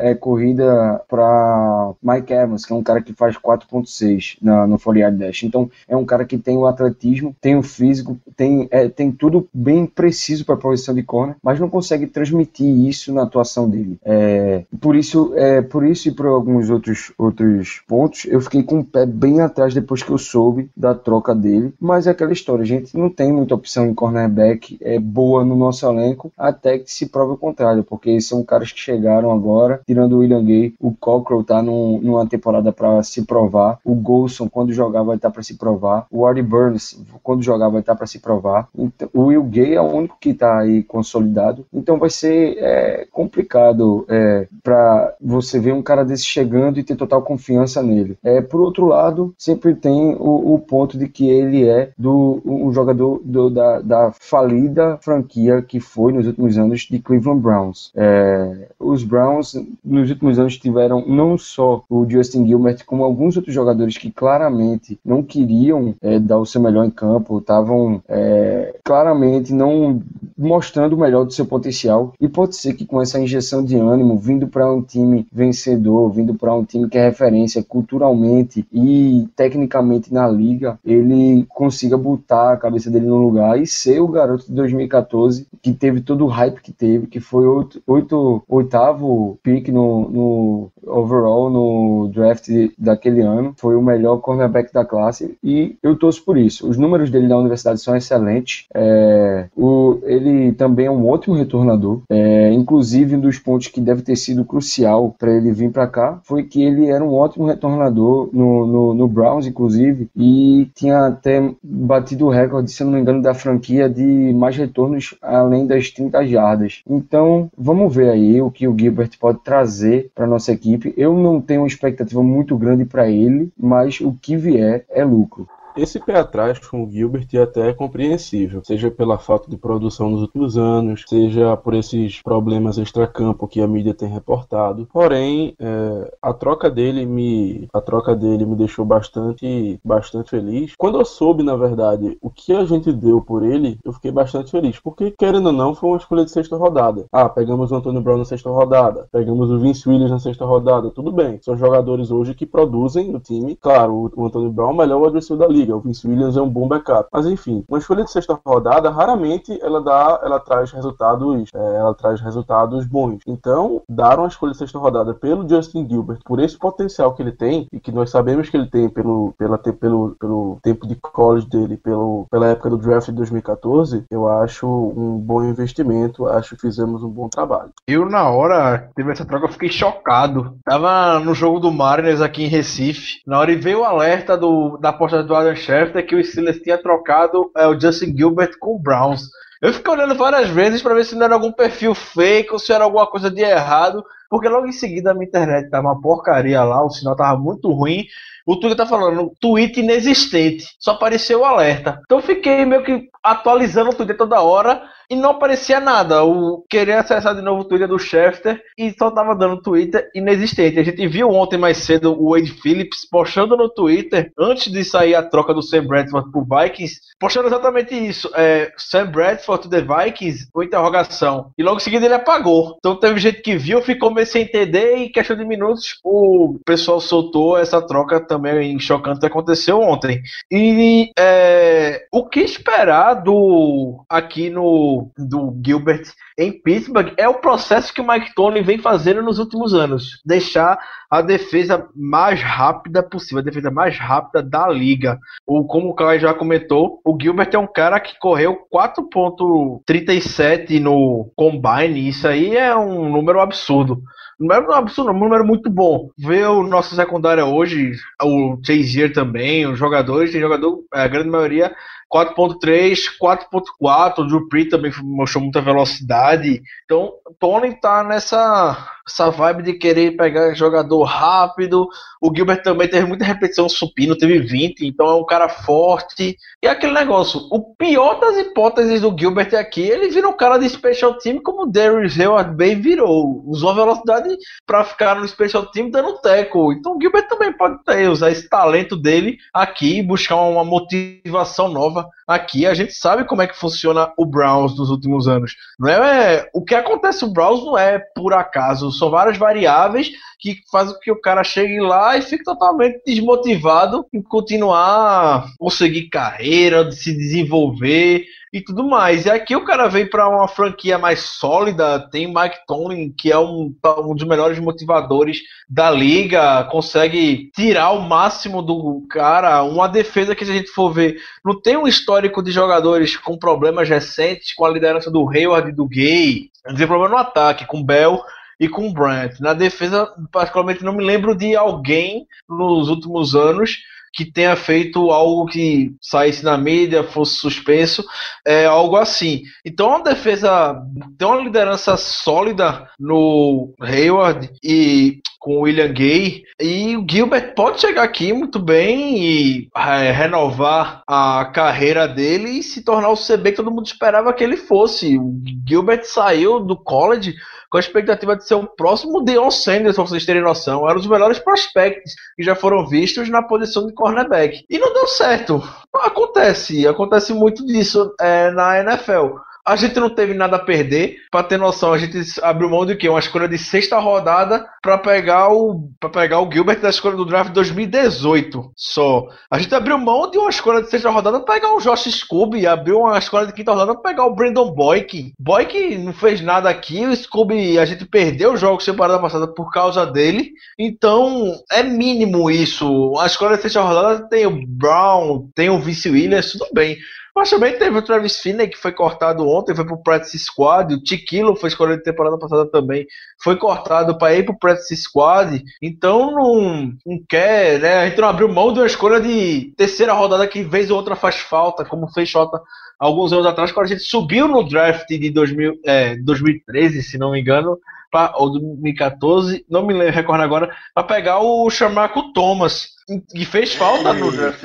S2: é, corrida para Mike Evans, que é um cara que faz 4,6 no 40 yard dash. Então, é um cara que tem o atletismo, tem o físico, tem, é, tem tudo bem preciso para a posição de corner, mas não consegue transmitir isso na atuação dele. É, por isso, é, por isso e por alguns outros, outros pontos, eu fiquei com o pé bem atrás depois que eu soube da troca dele. Mas é aquela história, gente não tem muita opção em cornerback é boa no nosso elenco até que se prove o contrário, porque são caras que chegaram agora, tirando o William Gay, o Cockrell tá num, numa temporada para se provar, o Golson quando jogar vai estar tá para se provar, o Artie Burns quando jogar vai estar tá para se provar, o Will Gay é o único que está aí consolidado, então vai ser é, complicado é, para você ver um cara desse chegando e ter total confiança nele. É, por outro lado, sempre tem o, o ponto de que ele é do um jogador do, da, da, falida franquia que foi nos últimos anos de Cleveland Browns. É, os Browns nos últimos anos tiveram não só o Justin Gilbert, como alguns outros jogadores que claramente não queriam é, dar o seu melhor em campo, estavam é, claramente não mostrando o melhor do seu potencial. E pode ser que com essa injeção de ânimo, vindo para um time vencedor, vindo para um time que é referência culturalmente e tecnicamente na liga, ele consiga botar a cabeça dele no lugar e ser o garoto de 2014 que teve todo o hype que teve, que foi oito, oito oitavo pick no, no overall no draft daquele ano, foi o melhor cornerback da classe e eu torço por isso. Os números dele na universidade são excelentes. É, o, ele também é um ótimo retornador. É, inclusive, um dos pontos que deve ter sido crucial para ele vir para cá foi que ele era um ótimo retornador no, no, no, Browns, inclusive, e tinha até batido o recorde, se não me engano, da franquia de mais retornos além das 30 jardas. Então, vamos ver aí o que o Gilbert pode trazer para nossa equipe. Eu não tenho uma expectativa muito grande para ele, mas o que vier é lucro.
S3: Esse pé atrás com o Gilbert é até compreensível, seja pela falta de produção nos últimos anos, seja por esses problemas extracampo que a mídia tem reportado. Porém, é, a troca dele me a troca dele me deixou bastante bastante feliz. Quando eu soube, na verdade, o que a gente deu por ele, eu fiquei bastante feliz, porque querendo ou não, foi uma escolha de sexta rodada. Ah, pegamos o Antônio Brown na sexta rodada, pegamos o Vince Williams na sexta rodada, tudo bem. São jogadores hoje que produzem no time. Claro, o Antônio Brown é o melhor adversário da liga liga. O Vince Williams é um bom backup. Mas enfim, uma escolha de sexta rodada raramente ela dá, ela traz resultados, é, ela traz resultados bons. Então, dar uma escolha de sexta rodada pelo Justin Gilbert, por esse potencial que ele tem e que nós sabemos que ele tem pelo, pela, pelo, pelo tempo de college dele, pelo, pela época do draft de 2014, eu acho um bom investimento. Acho que fizemos um bom trabalho.
S4: Eu na hora teve essa troca, eu fiquei chocado. Tava no jogo do Mariners aqui em Recife. Na hora e veio o alerta do, da aposta do Adam Schefter que o Steelers tinha trocado é, o Justin Gilbert com o Browns. Eu fiquei olhando várias vezes para ver se não era algum perfil fake ou se era alguma coisa de errado, porque logo em seguida a minha internet tava uma porcaria lá, o sinal tava muito ruim. O Twitter tá falando tweet inexistente, só apareceu o alerta. Então fiquei meio que atualizando o Twitter toda hora e não aparecia nada. Eu queria acessar de novo o Twitter do Schefter e só tava dando Twitter inexistente. A gente viu ontem mais cedo o Wade Phillips postando no Twitter, antes de sair a troca do Sam Bradford pro Vikings, postando exatamente isso. É, Sam Bradford to the Vikings, com interrogação. E logo em seguida ele apagou. Então teve gente que viu, ficou meio sem entender e em questão de minutos o pessoal soltou essa troca também chocante que aconteceu ontem. E é, o que esperar do aqui no do Gilbert em Pittsburgh é o processo que o Mike Tony vem fazendo nos últimos anos, deixar a defesa mais rápida possível, a defesa mais rápida da liga. Ou como o Kai já comentou, o Gilbert é um cara que correu 4.37 no combine, isso aí é um número absurdo. Não é um absurdo, é um número muito bom. Ver o nosso secundário hoje, o Chazier também, os jogadores, tem jogador, a grande maioria 4.3, 4.4, o Drew Pri também mostrou muita velocidade. Então, Tony tá nessa essa vibe de querer pegar jogador rápido. O Gilbert também teve muita repetição supino, teve 20, então é um cara forte. E aquele negócio, o pior das hipóteses do Gilbert aqui, ele vira um cara de special team como o Darius Howard bem virou. Usou a velocidade para ficar no special team dando teco. Então o Gilbert também pode ter, usar esse talento dele aqui, buscar uma motivação nova aqui. A gente sabe como é que funciona o Browns nos últimos anos. Não é, é o que acontece o Browns não é por acaso são várias variáveis que fazem com que o cara chegue lá e fique totalmente desmotivado em continuar, conseguir carreira, de se desenvolver e tudo mais. E aqui o cara vem para uma franquia mais sólida, tem Mike Tomlin, que é um, um dos melhores motivadores da liga, consegue tirar o máximo do cara, uma defesa que se a gente for ver, não tem um histórico de jogadores com problemas recentes, com a liderança do Hayward e do Gay, não tem problema no ataque, com Bell e com o Bryant. Na defesa, particularmente, não me lembro de alguém nos últimos anos que tenha feito algo que saísse na mídia, fosse suspenso, é algo assim. Então a defesa tem uma liderança sólida no Hayward e com o William Gay e o Gilbert pode chegar aqui muito bem e é, renovar a carreira dele e se tornar o CB que todo mundo esperava que ele fosse. O Gilbert saiu do college com a expectativa de ser o próximo Deion Sanders, pra vocês terem noção. Era um dos melhores prospects que já foram vistos na posição de cornerback. E não deu certo. Acontece, acontece muito disso é, na NFL. A gente não teve nada a perder. Pra ter noção, a gente abriu mão de quê? Uma escolha de sexta rodada para pegar o para pegar o Gilbert da escolha do draft 2018 só. A gente abriu mão de uma escolha de sexta rodada para pegar o Josh Scooby, abriu uma escolha de quinta rodada para pegar o Brandon Boyk. Boyk não fez nada aqui, o Scooby a gente perdeu o jogo semana passada por causa dele. Então, é mínimo isso. A escolha de sexta rodada tem o Brown, tem o Vince Williams, tudo bem. Mas também teve o Travis Finney, que foi cortado ontem, foi pro Practice Squad. O Tiquilo foi escolhido temporada passada também. Foi cortado para ir pro Practice Squad. Então não, não quer, né? A gente não abriu mão de uma escolha de terceira rodada que vez ou outra faz falta, como fez falta alguns anos atrás, quando a gente subiu no draft de 2000, é, 2013, se não me engano, pra, ou 2014, não me lembro, recordo agora, para pegar o Chamaco Thomas, que fez falta no draft,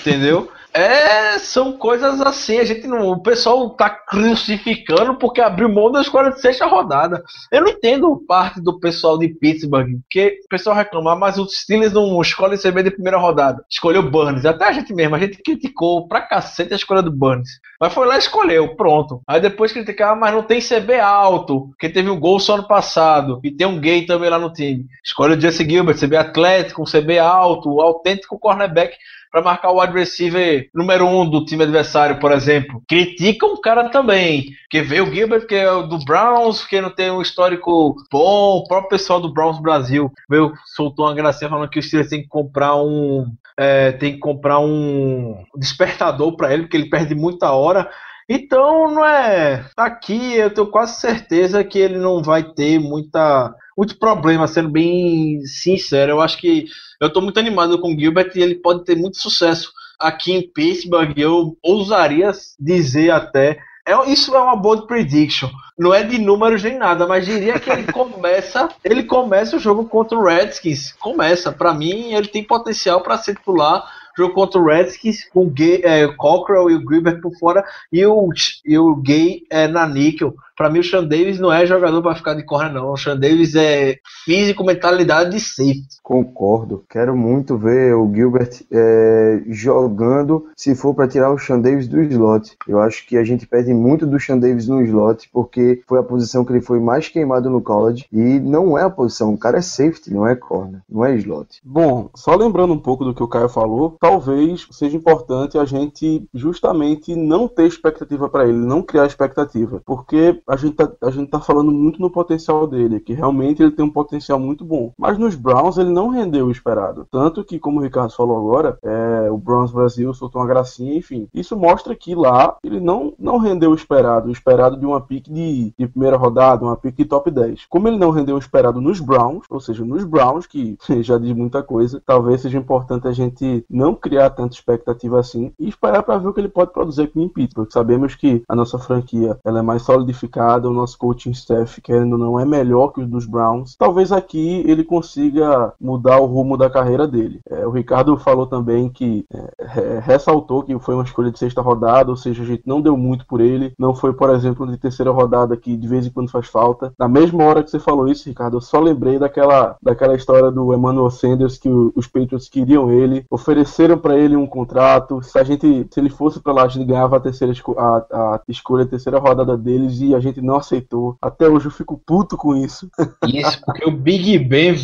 S4: entendeu? É, são coisas assim, a gente não. O pessoal tá crucificando porque abriu mão da escolha de sexta rodada. Eu não entendo parte do pessoal de Pittsburgh, porque o pessoal reclama, mas os Steelers não escolhem CB de primeira rodada. Escolheu Burns. Até a gente mesmo, a gente criticou pra cacete a escolha do Burns. Mas foi lá e escolheu, pronto. Aí depois criticar, mas não tem CB alto, porque teve um gol só ano passado, e tem um gay também lá no time. Escolhe o Jesse Gilbert, CB atlético, CB alto, autêntico cornerback para marcar o wide receiver número um do time adversário, por exemplo. Criticam o cara também. Que vê o Gilbert, que é do Browns, que não tem um histórico bom. O próprio pessoal do Browns Brasil veio, soltou uma gracinha falando que o Steelers tem que comprar um. É, tem que comprar um despertador para ele, porque ele perde muita hora. Então, não é. Aqui eu tenho quase certeza que ele não vai ter muita, muito problema, sendo bem sincero. Eu acho que eu estou muito animado com o Gilbert e ele pode ter muito sucesso aqui em Pittsburgh. Eu ousaria dizer até é, isso é uma bold prediction. Não é de números nem nada, mas diria que ele começa, ele começa o jogo contra o Redskins. Começa, para mim, ele tem potencial para ser titular jogo contra o Redskins com o Gay, é, Cockrell e o Greenberg por fora e o, e o Gay é, na níquel. Para mim, o Sean Davis não é jogador para ficar de corner, não. O Sean Davis é físico, mentalidade de safety.
S2: Concordo. Quero muito ver o Gilbert é, jogando se for para tirar o Sean Davis do slot. Eu acho que a gente perde muito do Sean Davis no slot porque foi a posição que ele foi mais queimado no college e não é a posição. O cara é safety, não é corner, não é slot.
S3: Bom, só lembrando um pouco do que o Caio falou, talvez seja importante a gente justamente não ter expectativa para ele, não criar expectativa, porque a gente, tá, a gente tá falando muito no potencial dele, que realmente ele tem um potencial muito bom. Mas nos Browns ele não rendeu o esperado. Tanto que, como o Ricardo falou agora, é, o Browns Brasil soltou uma gracinha, enfim. Isso mostra que lá ele não, não rendeu o esperado, o esperado de uma pick de, de primeira rodada, uma pick de top 10. Como ele não rendeu o esperado nos Browns, ou seja, nos Browns, que já diz muita coisa, talvez seja importante a gente não criar tanta expectativa assim e esperar para ver o que ele pode produzir aqui em Pittsburgh. Sabemos que a nossa franquia ela é mais solidificada o nosso coaching staff, querendo ou não, é melhor que o dos Browns. Talvez aqui ele consiga mudar o rumo da carreira dele. É, o Ricardo falou também que é, ressaltou que foi uma escolha de sexta rodada, ou seja, a gente não deu muito por ele. Não foi, por exemplo, de terceira rodada que de vez em quando faz falta. Na mesma hora que você falou isso, Ricardo, eu só lembrei daquela, daquela história do Emmanuel Sanders que o, os Patriots queriam ele, ofereceram para ele um contrato. Se a gente, se ele fosse para lá, a gente ganhava a terceira a, a escolha, a terceira rodada deles e a gente não aceitou. Até hoje eu fico puto com isso.
S4: Isso, porque o Big Ben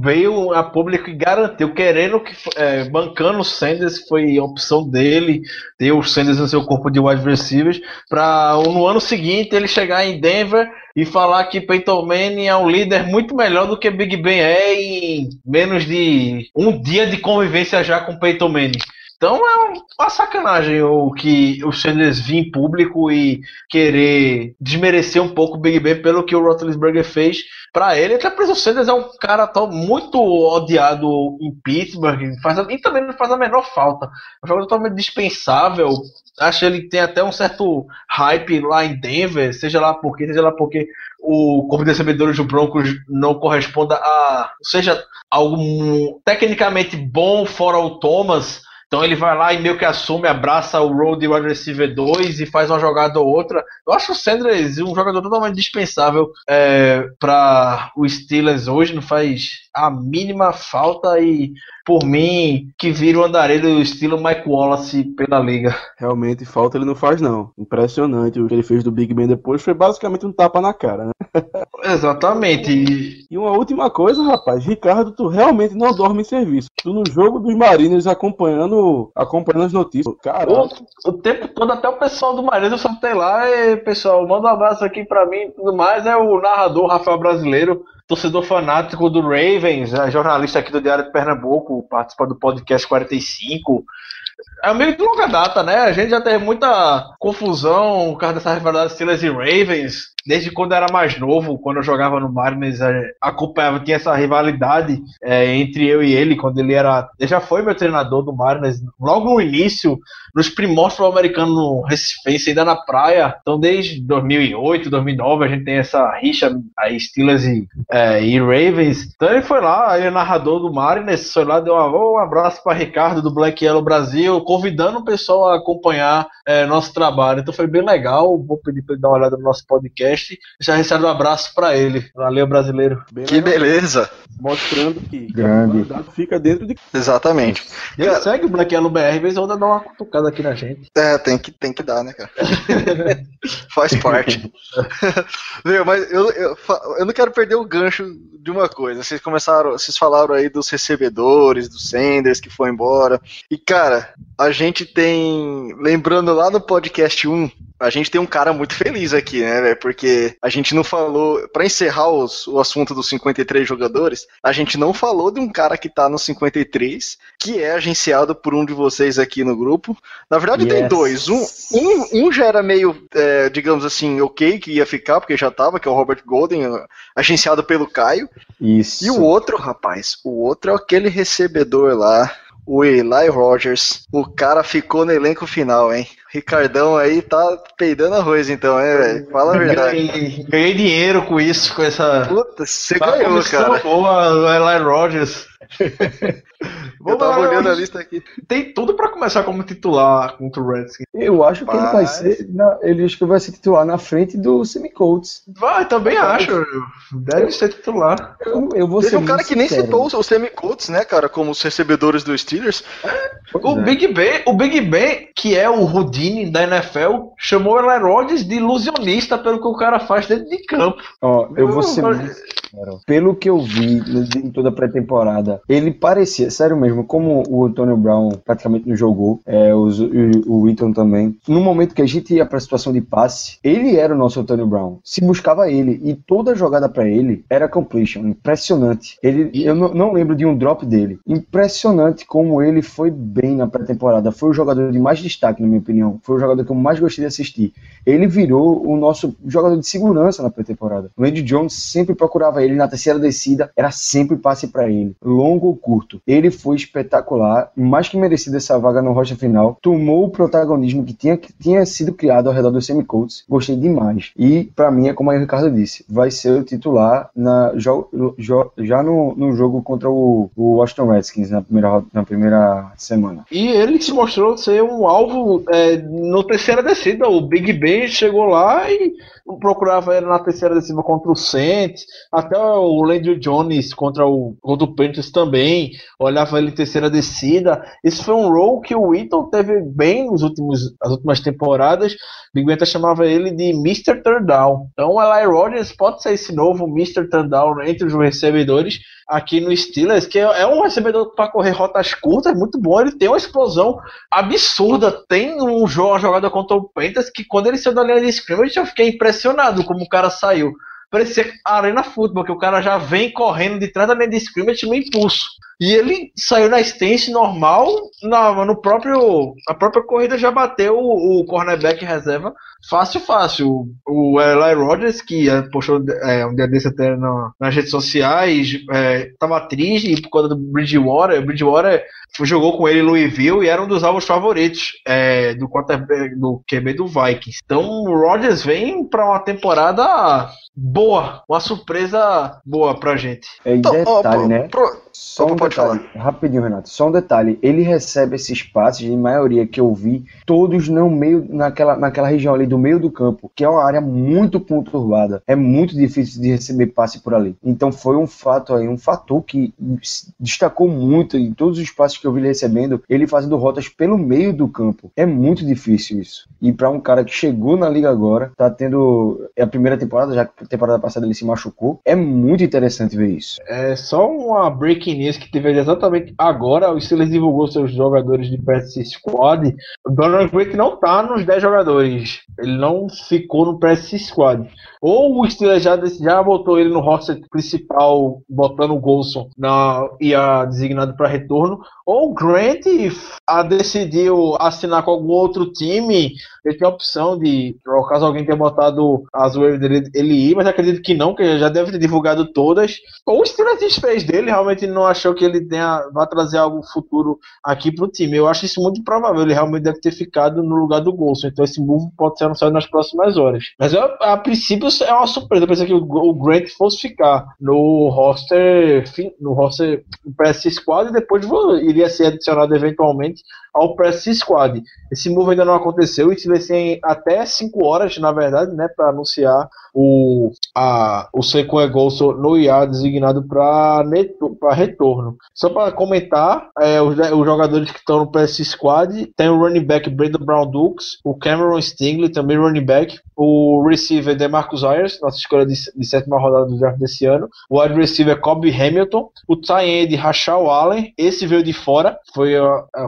S4: veio a público e garantiu, querendo que é, bancando o Sanders, foi a opção dele, ter o Sanders no seu corpo de wide receivers, para no ano seguinte ele chegar em Denver e falar que Peyton Manning é um líder muito melhor do que Big Ben é em menos de um dia de convivência já com Peyton Manning. Então é uma sacanagem o que o Sanders vir em público e querer desmerecer um pouco o Big Ben pelo que o Roethlisberger fez para ele. Até porque o Sanders é um cara tão, muito odiado em Pittsburgh faz, e também não faz a menor falta. É um jogador totalmente dispensável. Acho que ele tem até um certo hype lá em Denver, seja lá porque, seja lá porque o corpo de recebedores do Broncos não corresponda a seja algo tecnicamente bom fora o Thomas então ele vai lá e meio que assume, abraça o road wide receiver 2 e faz uma jogada ou outra. Eu acho o Sanders um jogador totalmente dispensável é, para o Steelers hoje, não faz a mínima falta e por mim, que vira o andarilho estilo Mike Wallace pela liga.
S3: Realmente, falta ele não faz, não. Impressionante. O que ele fez do Big Ben depois foi basicamente um tapa na cara, né?
S4: Exatamente.
S3: E uma última coisa, rapaz. Ricardo, tu realmente não dorme em serviço. Tu no jogo dos Mariners acompanhando, acompanhando as notícias. Cara.
S4: O, o, tempo todo, até o pessoal do Mariners eu soltei lá. E, pessoal, manda um abraço aqui pra mim e tudo mais. É o narrador Rafael Brasileiro torcedor fanático do Ravens, é jornalista aqui do Diário de Pernambuco, participa do podcast 45. É meio de longa data, né? A gente já teve muita confusão por causa dessa rivalidade Steelers e Ravens desde quando eu era mais novo, quando eu jogava no Mariners, é, acompanhava, tinha essa rivalidade é, entre eu e ele, quando ele era. Ele já foi meu treinador do Mariners, logo no início, nos primórdios do americano Recife, ainda na praia. Então, desde 2008, 2009, a gente tem essa rixa aí, Steelers e, é, e Ravens. Então, ele foi lá, ele é narrador do Mariners, foi lá, deu uma, um abraço para Ricardo do Black Yellow Brasil, convidando o pessoal a acompanhar é, nosso trabalho. Então, foi bem legal. Vou pedir para ele dar uma olhada no nosso podcast podcast. Já recebe um abraço para ele. Valeu, brasileiro.
S1: Bem que legal. beleza.
S3: Mostrando que
S2: Grande.
S3: fica dentro de.
S1: Exatamente.
S4: E cara... segue o Black Yellow BR, vez ou dar uma cutucada aqui na gente.
S1: É, tem que, tem que dar, né, cara? Faz parte. Meu, mas eu, eu, eu não quero perder o gancho de uma coisa. Vocês começaram, vocês falaram aí dos recebedores, do Sanders que foi embora. E, cara, a gente tem. Lembrando lá no podcast 1, a gente tem um cara muito feliz aqui, né, velho? Porque a gente não falou. para encerrar os, o assunto dos 53 jogadores, a gente não falou de um cara que tá no 53, que é agenciado por um de vocês aqui no grupo. Na verdade, yes. tem dois. Um, um, um já era meio, é, digamos assim, ok, que ia ficar, porque já tava, que é o Robert Golden, agenciado pelo Caio.
S2: Isso.
S1: E o outro, rapaz, o outro é aquele recebedor lá o Eli Rogers. O cara ficou no elenco final, hein? Ricardão aí tá peidando arroz, então, é, velho? Fala a verdade.
S4: Ganhei, ganhei dinheiro com isso, com essa.
S1: Puta, você ganhou, cara.
S4: Boa, Eli Rogers.
S1: Eu tava
S4: Vamos lá,
S1: olhando a lista aqui.
S4: Tem tudo pra começar como titular contra o Redskins.
S2: Eu acho que ele vai
S1: Mas-
S2: ser. na- ele acho que vai ser titular na frente do Semi Colts.
S4: Vai, também acho. Deve ser titular.
S2: Eu, eu vou
S1: Teve
S2: ser
S1: um cara que nem
S2: sincero.
S1: citou os semi-Colts, né, cara, como os recebedores dos Steelers.
S2: Pois
S4: O
S2: é.
S4: Big Ben, o Big Ben, que é o Houdini da NFL, chamou o Rogers de ilusionista pelo que o cara faz dentro de campo.
S2: Ó, eu vou
S4: Não,
S2: ser
S4: mas-.
S2: Pelo que eu vi em toda a pré-temporada, ele parecia, sério mesmo, como o Antonio Brown praticamente não jogou, é, os- o, o Wheaton também. No momento que a gente ia pra situação de passe, ele era o nosso Antonio Brown. Se buscava ele e toda jogada pra ele era completion. Impressionante. Ele, eu não, não lembro de um drop dele. Impressionante como ele foi bem na pré-temporada. Foi o jogador de mais destaque, na minha opinião. Foi o jogador que eu mais gostei de assistir ele virou o nosso jogador de segurança na pré-temporada. O Andy Jones sempre procurava ele na terceira descida, era sempre passe para ele, longo ou curto. Ele foi espetacular, mais que merecido essa vaga no rocha final, tomou o protagonismo que tinha, que tinha sido criado ao redor do Semi-Colts, gostei demais. E para mim é como o Ricardo disse, vai ser o titular na, jo- já no, no jogo contra o, o Washington Redskins na primeira, na primeira semana.
S4: E ele se mostrou ser um alvo é, no terceira descida. O Big Ben chegou lá e procurava ele na terceira descida contra o Saints. Até o Landry Jones contra o, contra o Panthers também. Olhava ele terceira descida. Esse foi um role que o Eaton teve bem nos últimos, as últimas temporadas. Big Ben até chamava ele de Mr. Third Down. Então o Eli Rogers pode ser esse novo Mr. Third Down entre os recebedores aqui no Steelers, que é um recebedor para correr rotas curtas, muito bom. Ele tem uma explosão absurda. Tem um jogo, uma jogada contra o Panthers que quando ele saiu da linha de scrimmage eu fiquei impressionado como o cara saiu. Parecia arena futebol, que o cara já vem correndo de trás da linha de scrimmage no impulso. E ele saiu na stance normal, na, no próprio. A própria corrida já bateu o, o cornerback reserva fácil, fácil. O, o Eli Rogers, que é, postou é, um dia desse até na- nas redes sociais, é, tava triste por conta do Bridgewater. O Bridgewater jogou com ele em Louisville e era um dos alvos favoritos é, do, quarterback- do QB do Vikings. Então o Rogers vem para uma temporada boa, uma surpresa boa pra gente.
S2: É
S1: Então, ó,
S2: detalhe,
S1: pro-
S2: né?
S1: pro-
S2: Só um
S1: Pode
S2: detalhe, rapidinho, Renato. Só um detalhe. Ele recebe esses passes, em maioria que eu vi, todos no meio, naquela, naquela região ali do meio do campo, que é uma área muito conturbada. É muito difícil de receber passe por ali. Então foi um fato aí, um fator que destacou muito em todos os passes que eu vi ele recebendo, ele fazendo rotas pelo meio do campo. É muito difícil isso. E para um cara que chegou na liga agora, tá tendo é a primeira temporada, já que a temporada passada ele se machucou, é muito interessante ver isso.
S4: É só uma news que teve exatamente agora. O Steelers divulgou seus jogadores de practice squad. O Donald Drake não tá nos 10 jogadores. Ele não ficou no practice squad. Ou o Steelers já, já botou ele no roster principal, botando o Golson na, e a designado para retorno. Ou o Grant a, decidiu assinar com algum outro time. Ele tem a opção de, caso alguém tenha botado as waivers dele, ele ir, mas acredito que não, que já deve ter divulgado todas. Ou o Steelers desfez dele, realmente não achou que ele tenha, trazer algo futuro aqui pro time. Eu acho isso muito provável. Ele realmente deve ter ficado no lugar do Golson. Então esse move pode ser anunciado nas próximas horas. Mas eu, a princípio é uma surpresa. Eu pensei que o, o Grant fosse ficar no roster, no roster press squad e depois iria ser adicionado eventualmente ao press squad. Esse move ainda não aconteceu. E se tem até 5 horas, na verdade, né, para anunciar o, a, o Sequon Golson no IA designado para retorno. Só para comentar, é, os, os jogadores que estão no PS Squad tem o running back Brandon Brown Dukes, o Cameron Stingley, também running back, o receiver DeMarcus Ayers, nossa escolha de, de sétima rodada do draft desse ano, o wide receiver Kobe Hamilton, o tight end Rachel Allen, esse veio de fora, foi,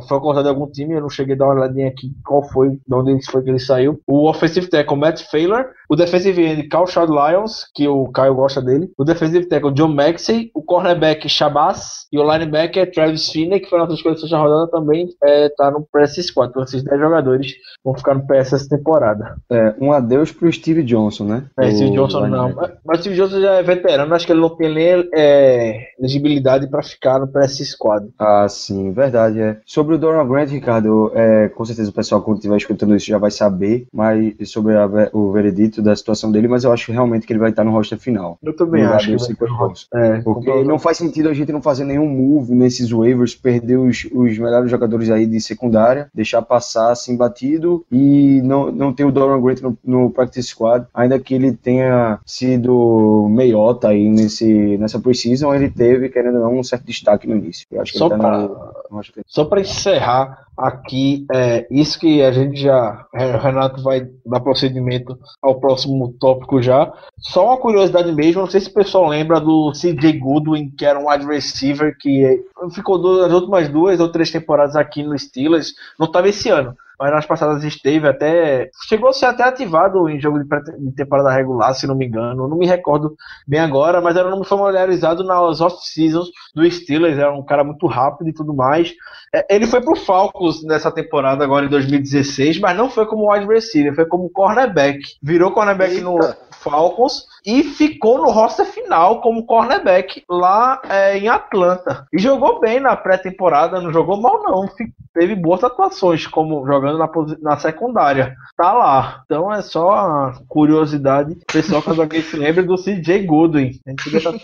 S4: foi acordado de algum time, eu não cheguei a dar uma olhadinha aqui qual foi, de onde foi que ele saiu. O offensive tackle Matt Failer, o defensive end Calshad Lyons, que o Caio gosta dele, o defensive tackle John Maxey, o cornerback Shabazz e o linebacker Travis Finney, que foi na outra escolha dessa rodada também, é, tá no PS Squad. Então esses 10 jogadores vão ficar no PS essa temporada.
S2: É, um adeus pro Steve Johnson, né?
S4: É, Steve
S2: O
S4: Johnson não. Mas- Mas o Steve Johnson já é veterano, acho que ele não tem nem é, elegibilidade para ficar no PS Squad.
S2: Ah, sim, verdade, é. Sobre o Doran Grant, Ricardo, é, com certeza o pessoal, quando estiver escutando isso, já vai saber mais sobre a o veredito da situação dele, mas eu acho realmente que ele vai estar no roster final.
S4: Eu também acho que vai
S2: Johnson.
S4: É,
S2: Porque não faz sentido a gente não fazer nenhum move nesses waivers, perder os, os melhores jogadores aí de secundária, deixar passar assim batido e não, não ter o Doran Grant no, no practice squad, ainda que ele tenha sido meiota aí nesse, nessa preseason, ele teve, querendo ou não, um certo destaque no início. Eu acho que
S4: Só
S2: ele tá
S4: pra-
S2: no, roster
S4: Só para encerrar aqui, é, isso que a gente já. é, O Renato vai dar procedimento ao próximo tópico já. Só uma curiosidade mesmo, não sei se o pessoal lembra do CJ Goodwin, que era um wide receiver que é, ficou duas, as últimas duas ou três temporadas aqui no Steelers. Não estava esse ano. Mas nas passadas esteve até. Chegou a ser até ativado em jogo de, temporada regular, se não me engano. Não me recordo bem agora, mas era um nome familiarizado nas off-seasons do Steelers. Era um cara muito rápido e tudo mais. É, Ele foi pro Falcons nessa temporada agora em 2016, mas não foi como wide receiver, foi como cornerback. Virou cornerback no
S1: Eita.
S4: Falcons e ficou no roster final como cornerback lá é, em Atlanta. E jogou bem na pré-temporada, não jogou mal não. Teve boas atuações como jogando na, na secundária. Tá lá. Então é só curiosidade. Pessoal, caso alguém se lembre do CJ Goodwin. A gente podia estar um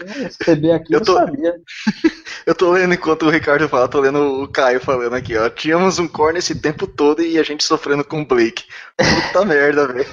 S4: CB aqui,
S1: Eu
S4: não
S1: tô-
S4: sabia.
S1: Eu tô lendo enquanto o Ricardo fala, tô lendo o Caio falando aqui, ó. Tínhamos um corner esse tempo todo e a gente sofrendo com o Blake. Puta merda, velho.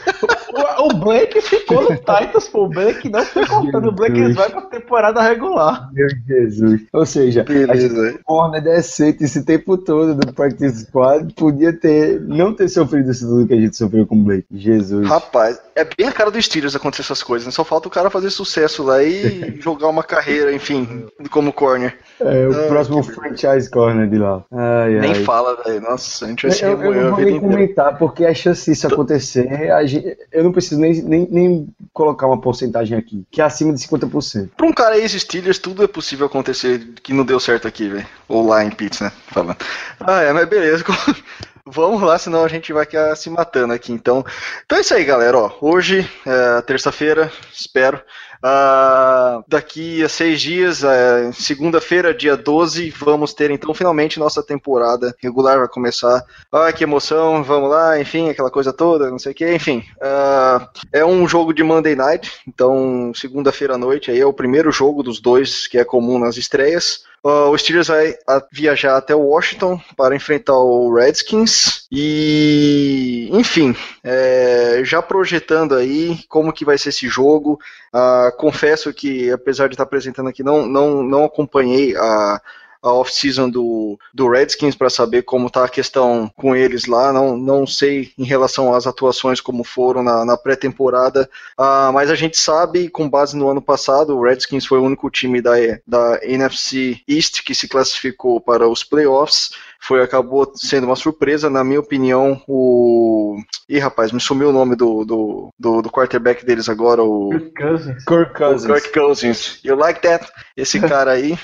S4: O, o Blake ficou no Titans, pô. O Blake não foi cortado. O Blake vai pra temporada regular.
S2: Meu Jesus. Ou seja, a gente
S1: Beleza.
S2: corner decente esse tempo todo do practice squad podia ter não ter sofrido isso tudo que a gente sofreu com o Blake. Jesus.
S1: Rapaz, é bem a cara do Steelers acontecer essas coisas, né? Só falta o cara fazer sucesso lá e jogar uma carreira, enfim, como corner.
S2: É o
S1: Ah,
S2: próximo
S1: que
S2: franchise corner de lá. Ai,
S1: Nem
S2: ai.
S1: fala, velho. Nossa, a gente vai se
S2: Eu, eu não vou nem comentar, porque a chance disso acontecer, a gente- eu não preciso nem, nem, nem colocar uma porcentagem aqui, que é acima de 50%.
S1: Pra um cara ex-Steelers, tudo é possível acontecer que não deu certo aqui, velho. Ou lá em Pitts, né? Falando. Ah, é, mas beleza. Vamos lá, senão a gente vai ficar se matando aqui. Então, então é isso aí, galera. Ó, hoje, é, terça-feira, espero. Ah, daqui a seis dias, é, segunda-feira, dia 12, vamos ter então finalmente nossa temporada regular. Vai começar. Ah, que emoção, vamos lá, enfim, aquela coisa toda, não sei o que, enfim. Ah, é um jogo de Monday Night, então segunda-feira à noite aí é o primeiro jogo dos dois que é comum nas estreias. Ah, o Steelers vai viajar até Washington para enfrentar o Redskins e, enfim, é, já projetando aí como que vai ser esse jogo. Ah, confesso que, apesar de estar apresentando aqui, não, não, não acompanhei a, a off-season do, do Redskins para saber como está a questão com eles lá. Não, não sei em relação às atuações como foram na, na pré-temporada, ah, mas a gente sabe, com base no ano passado, o Redskins foi o único time da, da NFC East que se classificou para os playoffs. Foi, acabou sendo uma surpresa, na minha opinião, o. Ih, rapaz, me sumiu o nome do, do, do, do quarterback deles agora, o.
S4: Kirk Cousins.
S2: Kirk Cousins.
S1: Kirk Cousins. You like that? Esse cara aí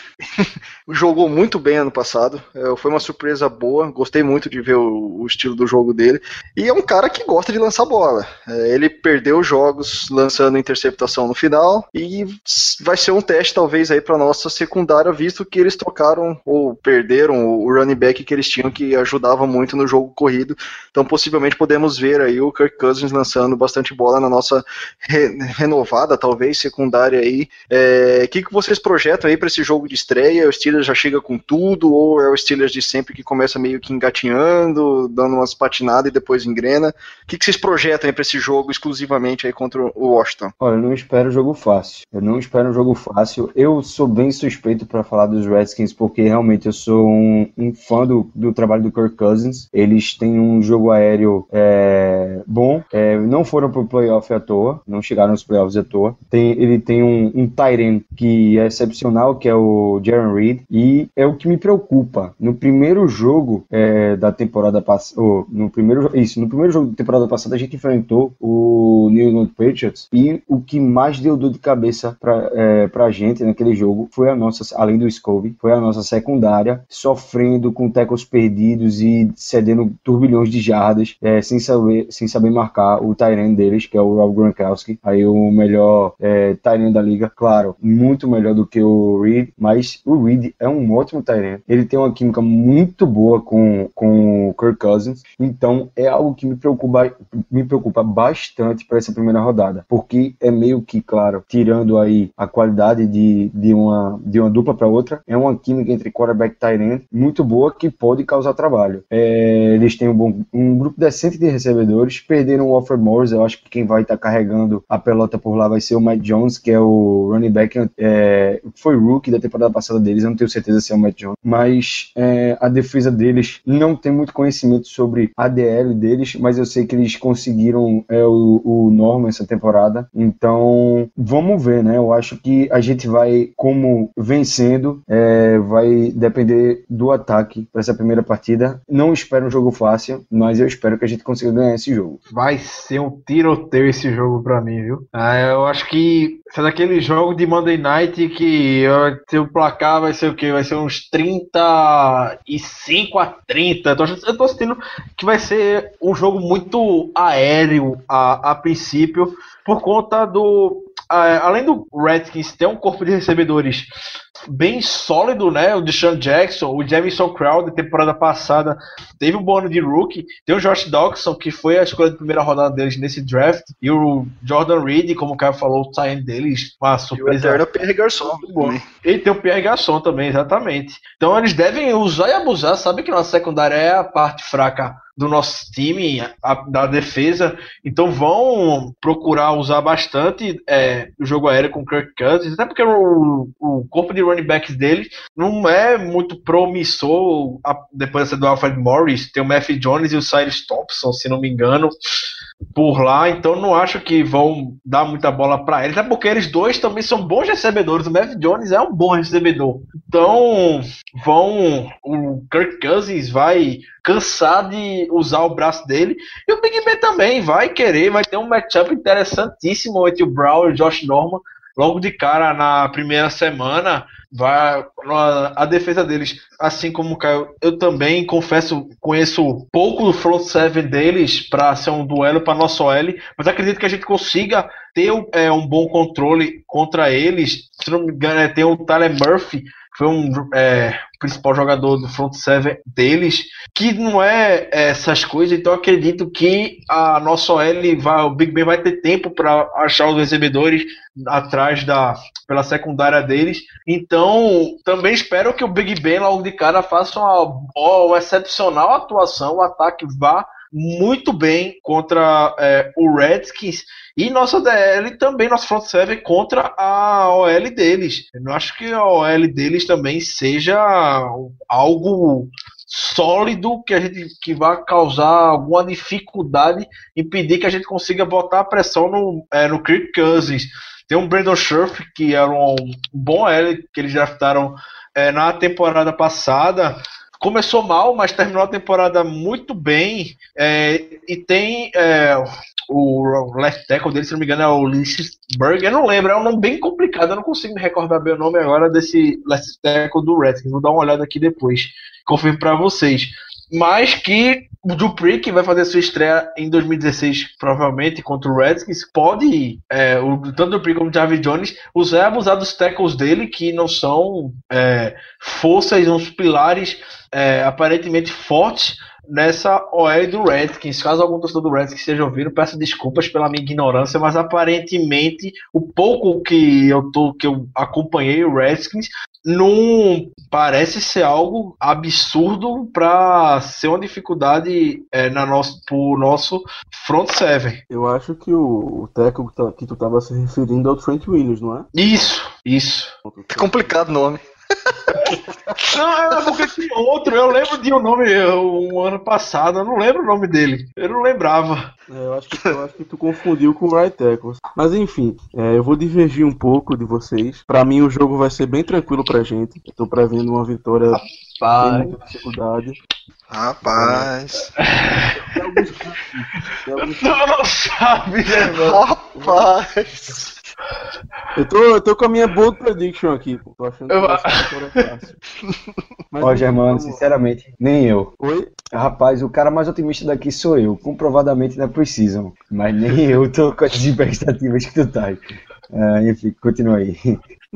S1: jogou muito bem ano passado. É, foi uma surpresa boa. Gostei muito de ver o, o estilo do jogo dele. E é um cara que gosta de lançar bola. É, ele perdeu jogos lançando interceptação no final. E vai ser um teste, talvez, aí para nossa secundária, visto que eles trocaram ou perderam o running back que eles tinham que ajudava muito no jogo corrido. Então, possivelmente, podemos ver aí o Kirk Cousins lançando bastante bola na nossa re- renovada, talvez, secundária aí. É, O que, que vocês projetam aí para esse jogo de estreia? O Steelers já chega com tudo, ou é o Steelers de sempre que começa meio que engatinhando, dando umas patinadas e depois engrena? O que, que vocês projetam aí para esse jogo exclusivamente aí contra o Washington?
S2: Olha, eu não espero jogo fácil. Eu não espero um jogo fácil. Eu sou bem suspeito para falar dos Redskins, porque realmente eu sou um, um fã do do, trabalho do Kirk Cousins. Eles têm um jogo aéreo é, bom, é, não foram pro playoff à toa, não chegaram nos playoffs à toa. Tem, ele tem um, um Tyrant que é excepcional, que é o Jaron Reed, e é o que me preocupa. No primeiro jogo é, da temporada passada, no primeiro isso, no primeiro jogo da temporada passada a gente enfrentou o New England Patriots e o que mais deu dor de cabeça pra, é, pra gente naquele jogo foi a nossa, além do Scove, foi a nossa secundária sofrendo com tecos perdidos e cedendo turbilhões de jardas é, sem, saber, sem saber marcar o Tyrant deles, que é o Rob Gronkowski, aí o melhor é, Tyrant da liga, claro, muito melhor do que o Reed, mas o Reed é um ótimo Tyrant, ele tem uma química muito boa com, com o Kirk Cousins, então é algo que me preocupa, me preocupa bastante para essa primeira rodada, porque é meio que, claro, tirando aí a qualidade de, de, uma, de uma dupla para outra, é uma química entre quarterback e end muito boa que pode causar trabalho. É, eles têm um, bom, um grupo decente de recebedores, perderam o Alfred Morris, eu acho que quem vai estar tá carregando a pelota por lá vai ser o Matt Jones, que é o running back, é, foi rookie da temporada passada deles, eu não tenho certeza se é o Matt Jones, mas é, a defesa deles não tem muito conhecimento sobre a DL deles, mas eu sei que eles conseguiram é, o, o Norman essa temporada, então vamos ver, né? Eu acho que a gente vai, como vencendo, é, vai depender do ataque para essa primeira partida. Não espero um jogo fácil, mas eu espero que a gente consiga ganhar esse jogo.
S4: Vai ser um tiroteio esse jogo para mim, viu? Ah, eu acho que é daquele jogo de Monday Night que o placar vai ser o quê? Vai ser uns 35 a 30. Eu tô, eu tô sentindo que vai ser um jogo muito aéreo a, a princípio, por conta do além do Redskins ter um corpo de recebedores bem sólido, né? O Deshaun Jackson, o Jamison Crowder, temporada passada, teve um bônus de rookie. Tem o Josh Dawson, que foi a escolha de primeira rodada deles nesse draft. E o Jordan Reed, como o Caio falou, o tie deles, uma surpresa.
S1: E o Pierre Garçon.
S4: E tem o Pierre Garçon também, exatamente. Então eles devem usar e abusar. Sabe que nossa secundária é a parte fraca do nosso time, a, da defesa. Então vão procurar usar bastante é, o jogo aéreo com o Kirk Cousins, até porque o, o corpo de running backs dele não é muito promissor. A, depois do Alfred Morris, tem o Matthew Jones e o Cyrus Thompson, se não me engano por lá, então não acho que vão dar muita bola para eles, até porque eles dois também são bons recebedores. O Matt Jones é um bom recebedor, então vão. O Kirk Cousins vai cansar de usar o braço dele e o Big Ben também vai querer, vai ter um matchup interessantíssimo entre o Brown e o Josh Norman logo de cara na primeira semana vai a defesa deles, assim como o Caio, eu também confesso, conheço pouco do front seven deles para ser um duelo para nosso OL, mas acredito que a gente consiga ter é, um bom controle contra eles. Se não me engano, é, tem o Tyler Murphy, foi um é, principal jogador do front seven deles, que não é, essas coisas, então acredito que a nossa OL vai, o Big Ben vai ter tempo para achar os recebedores atrás da pela secundária deles. Então, também espero que o Big Ben logo de cara faça uma, uma excepcional atuação, o ataque vá muito bem contra é, o Redskins e nossa DL também, nosso front seven contra a OL deles. Eu não acho que a OL deles também seja algo sólido que a gente que vai causar alguma dificuldade impedir que a gente consiga botar a pressão no, é, no Kirk Cousins. Tem um Brandon Scherf, que era um bom L que eles draftaram é, na temporada passada. Começou mal, mas terminou a temporada muito bem. É, e tem é, o left tackle dele, se não me engano, é o Lynchburg. Eu não lembro, é um nome bem complicado. Eu não consigo me recordar bem o nome agora desse left tackle do Redskins. Vou dar uma olhada aqui depois. Confirmo para vocês mas que o Dupree, que vai fazer sua estreia em 2016, provavelmente, contra o Redskins, pode, é, o, tanto o Dupree como o Javi Jones, usar e abusar dos tackles dele, que não são é, forças, uns pilares é, aparentemente fortes nessa OL do Redskins. Caso algum torcedor do Redskins esteja ouvindo, peço desculpas pela minha ignorância, mas aparentemente o pouco que eu tô que eu acompanhei o Redskins não parece ser algo absurdo para ser uma dificuldade é, na nosso, pro nosso front seven.
S3: Eu acho que o, o técnico que tu estava se referindo é o Trent Williams, não é?
S4: Isso, isso.
S1: É complicado o nome.
S4: Não, é porque tinha outro. Eu lembro de um nome um ano passado. Eu não lembro o nome dele. Eu não lembrava.
S3: É, eu, acho que, eu acho que tu confundiu com o Right. Mas enfim, é, eu vou divergir um pouco de vocês. Pra mim, o jogo vai ser bem tranquilo pra gente. Eu tô prevendo uma vitória sem
S4: Pai.
S3: muita dificuldade.
S1: Rapaz.
S3: Tem tem
S4: Tu não sabe, né, mano?
S1: Rapaz.
S3: Eu tô, eu tô com a minha bold prediction aqui, pô. Tô achando que
S4: Eu-
S3: vitória fácil. Mas,
S2: Ó, Germano, sinceramente, nem eu.
S3: Oi?
S2: Rapaz, o cara mais otimista daqui sou eu. Comprovadamente não precisam. Mas nem eu tô com as expectativas que tu tá. Ah, enfim, continua aí.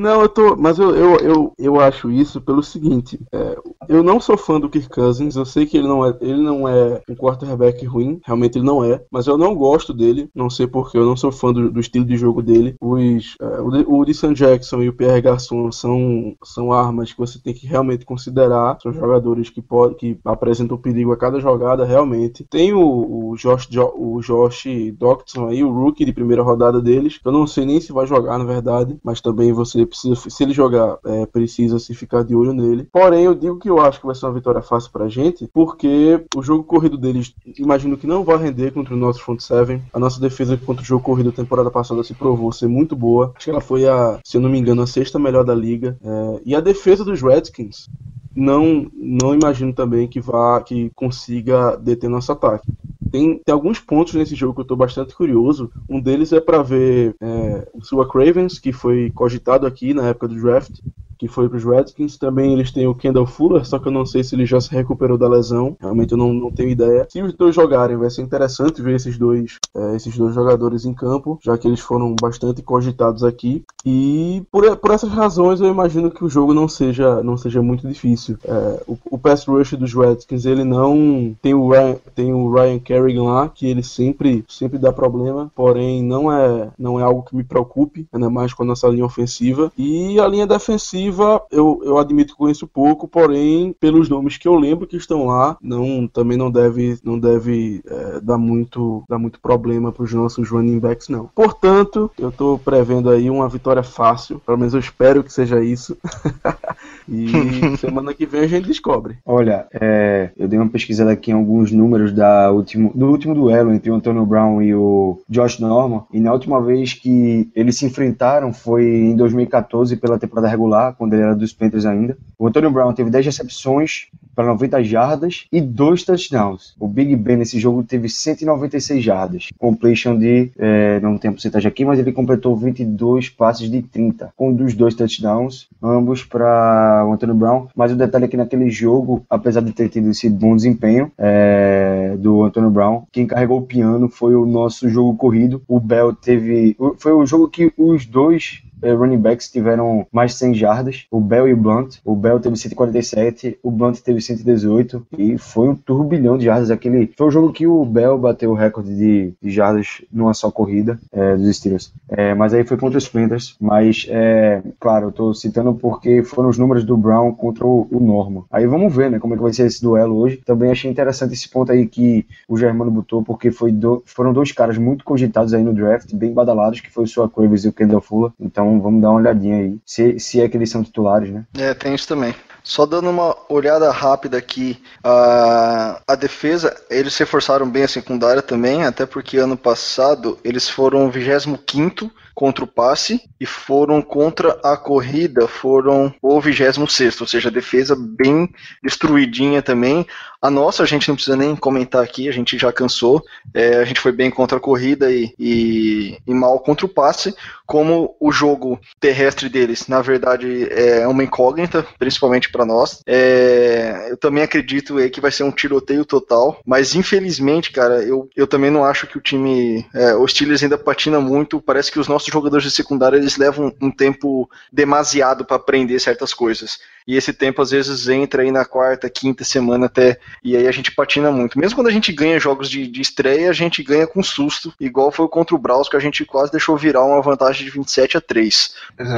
S3: Não, eu tô. Mas eu, eu, eu, eu acho isso pelo seguinte. é, eu não sou fã do Kirk Cousins. Eu sei que ele não é, ele não é um quarterback ruim. Realmente ele não é. Mas eu não gosto dele. Não sei porquê. Eu não sou fã do, do estilo de jogo dele. Os, é, o, o Jackson e o Pierre Garçon são, são armas que você tem que realmente considerar. São jogadores que, pode, que apresentam perigo a cada jogada, realmente. Tem o, o, Josh, Jo- o Josh Doctson aí, o rookie de primeira rodada deles. Eu não sei nem se vai jogar, na verdade. Mas também você precisa, se ele jogar, é, precisa se ficar de olho nele. Porém, eu digo que eu acho que vai ser uma vitória fácil pra gente, porque o jogo corrido deles, imagino que não vai render contra o nosso front seven. A nossa defesa contra o jogo corrido da temporada passada se provou ser muito boa. Acho que ela foi a, se eu não me engano, a sexta melhor da liga. É, e a defesa dos Redskins não não imagino também que vá que consiga deter nosso ataque. Tem, tem alguns pontos nesse jogo que eu estou bastante curioso. Um deles é para ver é, o Sua Cravens, que foi cogitado aqui na época do draft, que foi para os Redskins. Também eles têm o Kendall Fuller, só que eu não sei se ele já se recuperou da lesão. Realmente eu não, não tenho ideia. Se os dois jogarem, vai ser interessante ver esses dois, é, esses dois jogadores em campo, já que eles foram bastante cogitados aqui. E por, por essas razões eu imagino que o jogo não seja, não seja muito difícil. É, o, o pass rush dos Redskins ele não tem o Ryan, tem o Ryan Kerrigan lá que ele sempre sempre dá problema, porém não é não é algo que me preocupe, ainda mais com a nossa linha ofensiva e a linha defensiva eu, eu admito que conheço pouco, porém pelos nomes que eu lembro que estão lá não também não deve não deve é, dar muito dar muito problema para os nossos running backs não. Portanto eu estou prevendo aí uma vitória fácil, pelo menos eu espero que seja isso. e semana que vem a gente descobre.
S2: Olha, é, eu dei uma pesquisada aqui em alguns números da último, do último duelo entre o Antonio Brown e o Josh Norman, e na última vez que eles se enfrentaram foi em 2014 pela temporada regular, quando ele era dos Panthers ainda. O Antonio Brown teve 10 recepções para 90 jardas e dois touchdowns. O Big Ben nesse jogo teve 196 jardas. Completion de, é, não tem a porcentagem aqui, mas ele completou 22 passes de 30, com dos dois touchdowns, ambos para o Antonio Brown. Mas o detalhe é que naquele jogo, apesar de ter tido esse bom desempenho é, do Antonio Brown, quem carregou o piano foi o nosso jogo corrido. O Bell teve. Foi o jogo que os dois running backs tiveram mais de 100 jardas, o Bell e o Blunt. O Bell teve 147, o Blunt teve 118 e foi um turbilhão de jardas. Aquele foi o jogo que o Bell bateu o recorde de, de jardas numa só corrida eh, dos Steelers. Eh, mas aí foi contra os Panthers. Mas, eh, claro, eu tô citando porque foram os números do Brown contra o, o Norman. Aí vamos ver, né, como é que vai ser esse duelo hoje. Também achei interessante esse ponto aí que o Germano botou, porque foi do- foram dois caras muito cogitados aí no draft, bem badalados, que foi o Sua Cravers e o Kendall Fuller. Então vamos dar uma olhadinha aí, se, se é que eles são titulares, né?
S1: É, tem isso também. Só dando uma olhada rápida aqui, a, a defesa, eles reforçaram bem a secundária também, até porque ano passado eles foram 25 contra o passe e foram contra a corrida, foram o 26, ou seja, a defesa bem destruidinha também. A nossa, a gente não precisa nem comentar aqui, a gente já cansou. É, a gente foi bem contra a corrida e, e, e mal contra o passe. Como o jogo terrestre deles, na verdade, é uma incógnita, principalmente para nós. É, eu também acredito aí que vai ser um tiroteio total, mas infelizmente, cara, eu, eu também não acho que o time, é, o Steelers ainda patina muito. Parece que os nossos jogadores de secundária eles levam um tempo demasiado para aprender certas coisas. E esse tempo às vezes entra aí na quarta, quinta semana até e aí a gente patina muito. Mesmo quando a gente ganha jogos de, de estreia, a gente ganha com susto, igual foi contra o Braus, que a gente quase deixou virar uma vantagem de 27 a 3.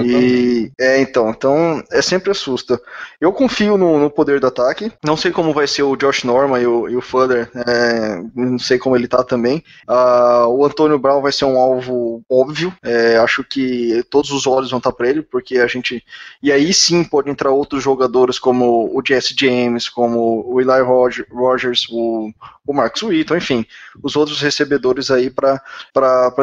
S1: E é, então, então é sempre assusta. Eu confio no, no poder do ataque. Não sei como vai ser o Josh Norman e o, e o Fuller, é, não sei como ele tá também. Ah, o Antônio Brown vai ser um alvo óbvio. É, acho que todos os olhos vão estar para ele, porque a gente. E aí sim pode entrar outros jogadores como o Jesse James, como o Eli Rogers, o, o Marcus Wheaton, enfim, os outros recebedores aí para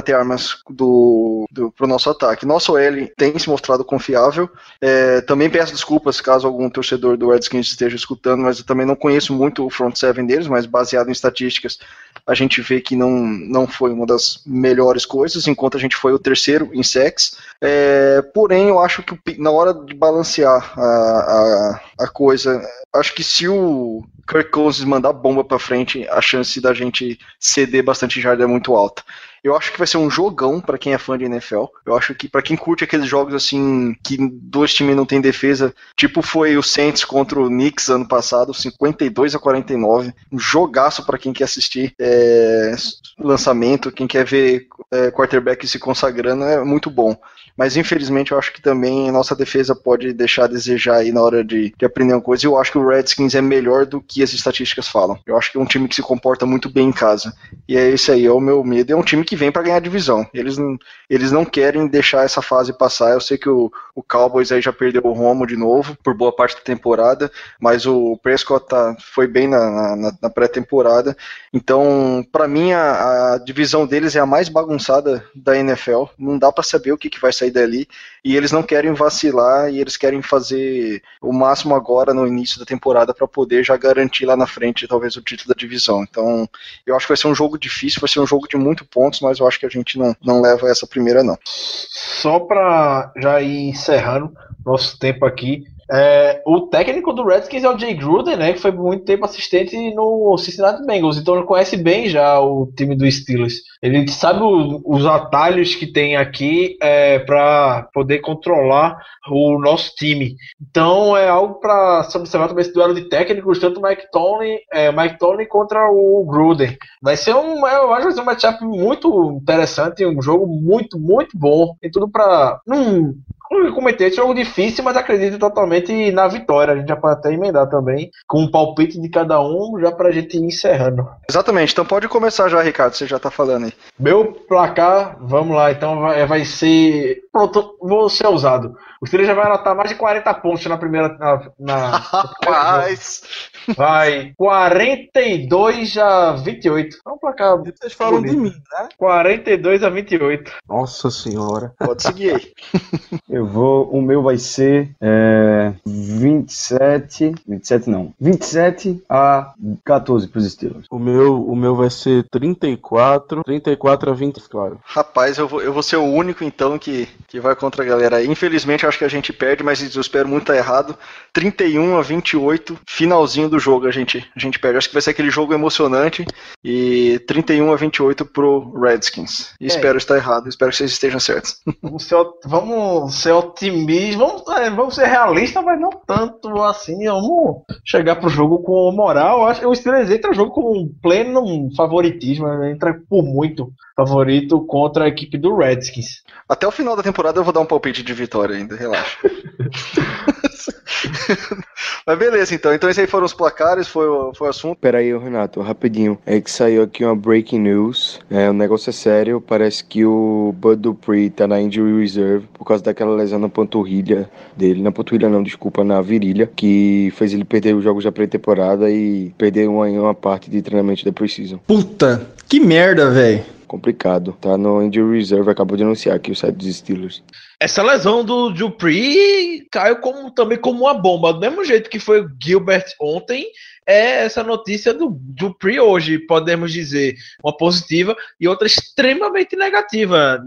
S1: ter armas do, do, pro nosso ataque. Nosso L tem se mostrado confiável. É, também peço desculpas caso algum torcedor do Redskins esteja escutando, mas eu também não conheço muito o front seven deles, mas baseado em estatísticas, a gente vê que não, não foi uma das melhores coisas, enquanto a gente foi o terceiro em sex. É, porém, eu acho que na hora de balancear a, a, a coisa, acho que se o Kirk Cousins mandar bomba para frente, a chance da gente ceder bastante jarda é muito alta. Eu acho que vai ser um jogão para quem é fã de NFL. Eu acho que para quem curte aqueles jogos assim que dois times não têm defesa, tipo foi o Saints contra o Knicks ano passado, 52 a 49, um jogaço para quem quer assistir é, lançamento, quem quer ver é, quarterback se consagrando é muito bom. Mas infelizmente eu acho que também nossa defesa pode deixar a desejar aí na hora de, de aprender uma coisa. Eu acho que o Redskins é melhor do que as estatísticas falam. Eu acho que é um time que se comporta muito bem em casa. E é esse aí, é o meu medo. É um time que vem para ganhar a divisão. Eles não, eles não querem deixar essa fase passar. Eu sei que o, o Cowboys aí já perdeu o Romo de novo por boa parte da temporada, mas o Prescott tá, foi bem na, na, na pré-temporada. Então, para mim, a, a, divisão deles é a mais bagunçada da NFL. Não dá para saber o que, que vai sair dali. E eles não querem vacilar e eles querem fazer o máximo agora no início da temporada para poder já garantir lá na frente talvez o título da divisão. Então, eu acho que vai ser um jogo difícil, vai ser um jogo de muito pontos, mas eu acho que a gente não, não leva essa primeira não.
S4: Só para já ir encerrando nosso tempo aqui, é, o técnico do Redskins é o Jay Gruden, né? Que foi muito tempo assistente no Cincinnati Bengals, então ele conhece bem já o time do Steelers. Ele sabe o, os atalhos que tem aqui é, para poder controlar o nosso time. Então é algo para se observar também esse duelo de técnicos, tanto Mike Tomlin, é, Mike Tomlin contra o Gruden. Vai ser um, eu acho que vai ser um matchup muito interessante, um jogo muito, muito bom. Tem tudo para não como comentei, esse jogo difícil, mas acredito totalmente na vitória. A gente já pode até emendar também, com um palpite de cada um, já pra gente ir encerrando.
S1: Exatamente, então pode começar já, Ricardo, você já tá falando aí.
S4: Meu placar, vamos lá, então vai, vai ser. Pronto, vou ser ousado. O Steelers já vai anotar mais de 40 pontos na primeira. Na, na...
S1: Rapaz!
S4: Vai 42 a 28. É um placar.
S3: Vocês falam bonito. de mim, né?
S4: 42 a 28.
S3: Nossa senhora.
S1: Pode seguir aí.
S2: Eu vou. O meu vai ser é, 27. 27 não. 27 a 14 pros Steelers.
S3: O meu, o meu vai ser 34. 34 a 20, claro.
S1: Rapaz, eu vou, eu vou ser o único então que, que vai contra a galera. Infelizmente, acho que a gente perde, mas eu espero muito estar errado. 31 a 28, finalzinho do jogo a gente, a gente perde. Acho que vai ser aquele jogo emocionante. E 31 a 28 pro Redskins. É. espero estar errado, espero que vocês estejam certos.
S4: Vamos ser, vamos ser otimistas, vamos, é, vamos ser realistas, mas não tanto assim. Vamos chegar pro jogo com moral. Acho que o Steelers entra no jogo com pleno favoritismo, entra por muito favorito contra a equipe do Redskins.
S1: Até o final da temporada eu vou dar um palpite de vitória ainda, relaxa. Mas beleza, então. Então esses aí foram os placares, foi o, foi o assunto.
S2: Peraí, Renato, rapidinho. É que saiu aqui uma breaking news. É, o negócio é sério. Parece que o Bud Dupree tá na injury reserve por causa daquela lesão na panturrilha dele. Na panturrilha não, desculpa, na virilha. Que fez ele perder os jogos da pré-temporada e perder uma, uma parte de treinamento da Precision.
S5: Puta, que merda, velho
S2: complicado. Tá no injury reserve, acabou de anunciar aqui o site dos Steelers.
S4: Essa lesão do Dupree caiu como, também como uma bomba. Do mesmo jeito que foi o Gilbert ontem, é essa notícia do Dupree hoje, podemos dizer, uma positiva e outra extremamente negativa.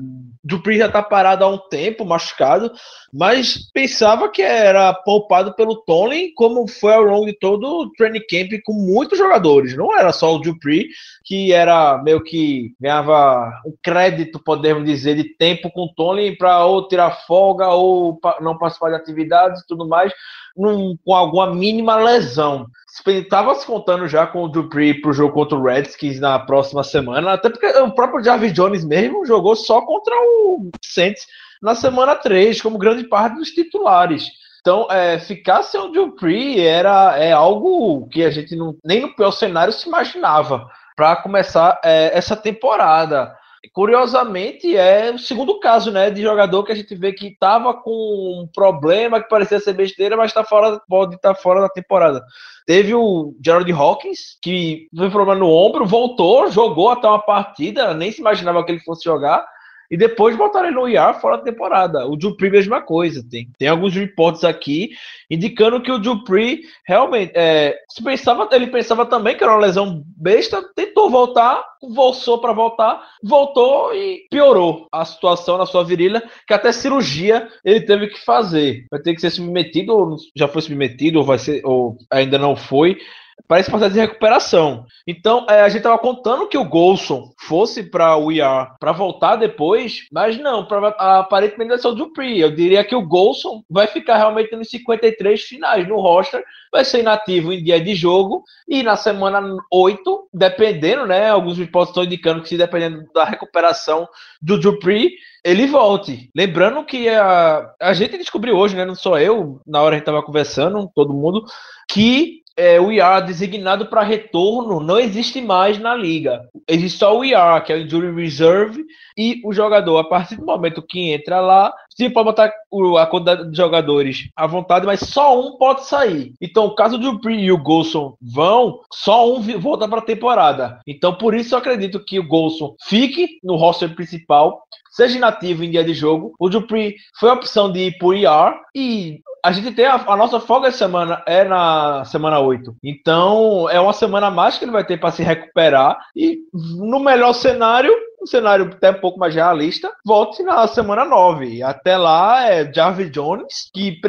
S4: Dupree já está parado há um tempo, machucado, mas pensava que era poupado pelo Tony, como foi ao longo de todo o training camp com muitos jogadores. Não era só o Dupree, que era meio que ganhava um crédito, podemos dizer, de tempo com o Tony para ou tirar folga ou não participar de atividades e tudo mais num, com alguma mínima lesão. Estava se contando já com o Dupree pro jogo contra o Redskins na próxima semana, até porque o próprio Jarvis Jones mesmo jogou só contra o Saints na semana 3, como grande parte dos titulares. Então, é, ficar sem o Dupree era é algo que a gente não, nem no pior cenário se imaginava para começar é, essa temporada. Curiosamente, é o segundo caso né, de jogador que a gente vê que estava com um problema que parecia ser besteira, mas tá fora, pode estar tá fora da temporada. Teve o Gerald Hawkins, que teve problema no ombro, voltou, jogou até uma partida, nem se imaginava que ele fosse jogar e depois botaram ele no IR fora da temporada. O Dupree, mesma coisa. Tem, tem alguns reportes aqui indicando que o Dupree realmente é, pensava, ele pensava também que era uma lesão besta, tentou voltar, voltou para voltar, voltou e piorou a situação na sua virilha, que até cirurgia ele teve que fazer. Vai ter que ser submetido, ou já foi submetido, ou vai ser, ou ainda não foi para esse processo de recuperação. Então, é, a gente estava contando que o Golson fosse para o IR para voltar depois, mas não, pra, aparentemente vai ser o Dupree. Eu diria que o Golson vai ficar realmente nos 53 finais no roster, vai ser inativo em dia de jogo e na semana 8, dependendo, né? Alguns reportes estão indicando que se dependendo da recuperação do Dupree, ele volte. Lembrando que a, a gente descobriu hoje, né? Não sou eu, na hora a gente estava conversando, todo mundo, que é, o IR designado para retorno não existe mais na liga. Existe só o IR, que é o Injury Reserve, e o jogador, a partir do momento que entra lá, você pode botar a quantidade de jogadores à vontade, mas só um pode sair. Então, o caso do Dupree e o Golson vão, só um volta para a temporada. Então, por isso eu acredito que o Golson fique no roster principal, seja inativo em dia de jogo. O Dupree foi a opção de ir por IR e a gente tem a, a, nossa folga de semana é na semana 8. Então, é uma semana mais que ele vai ter para se recuperar. E no melhor cenário, um cenário até um pouco mais realista, volte na semana 9. Até lá é Jarvis Jones, que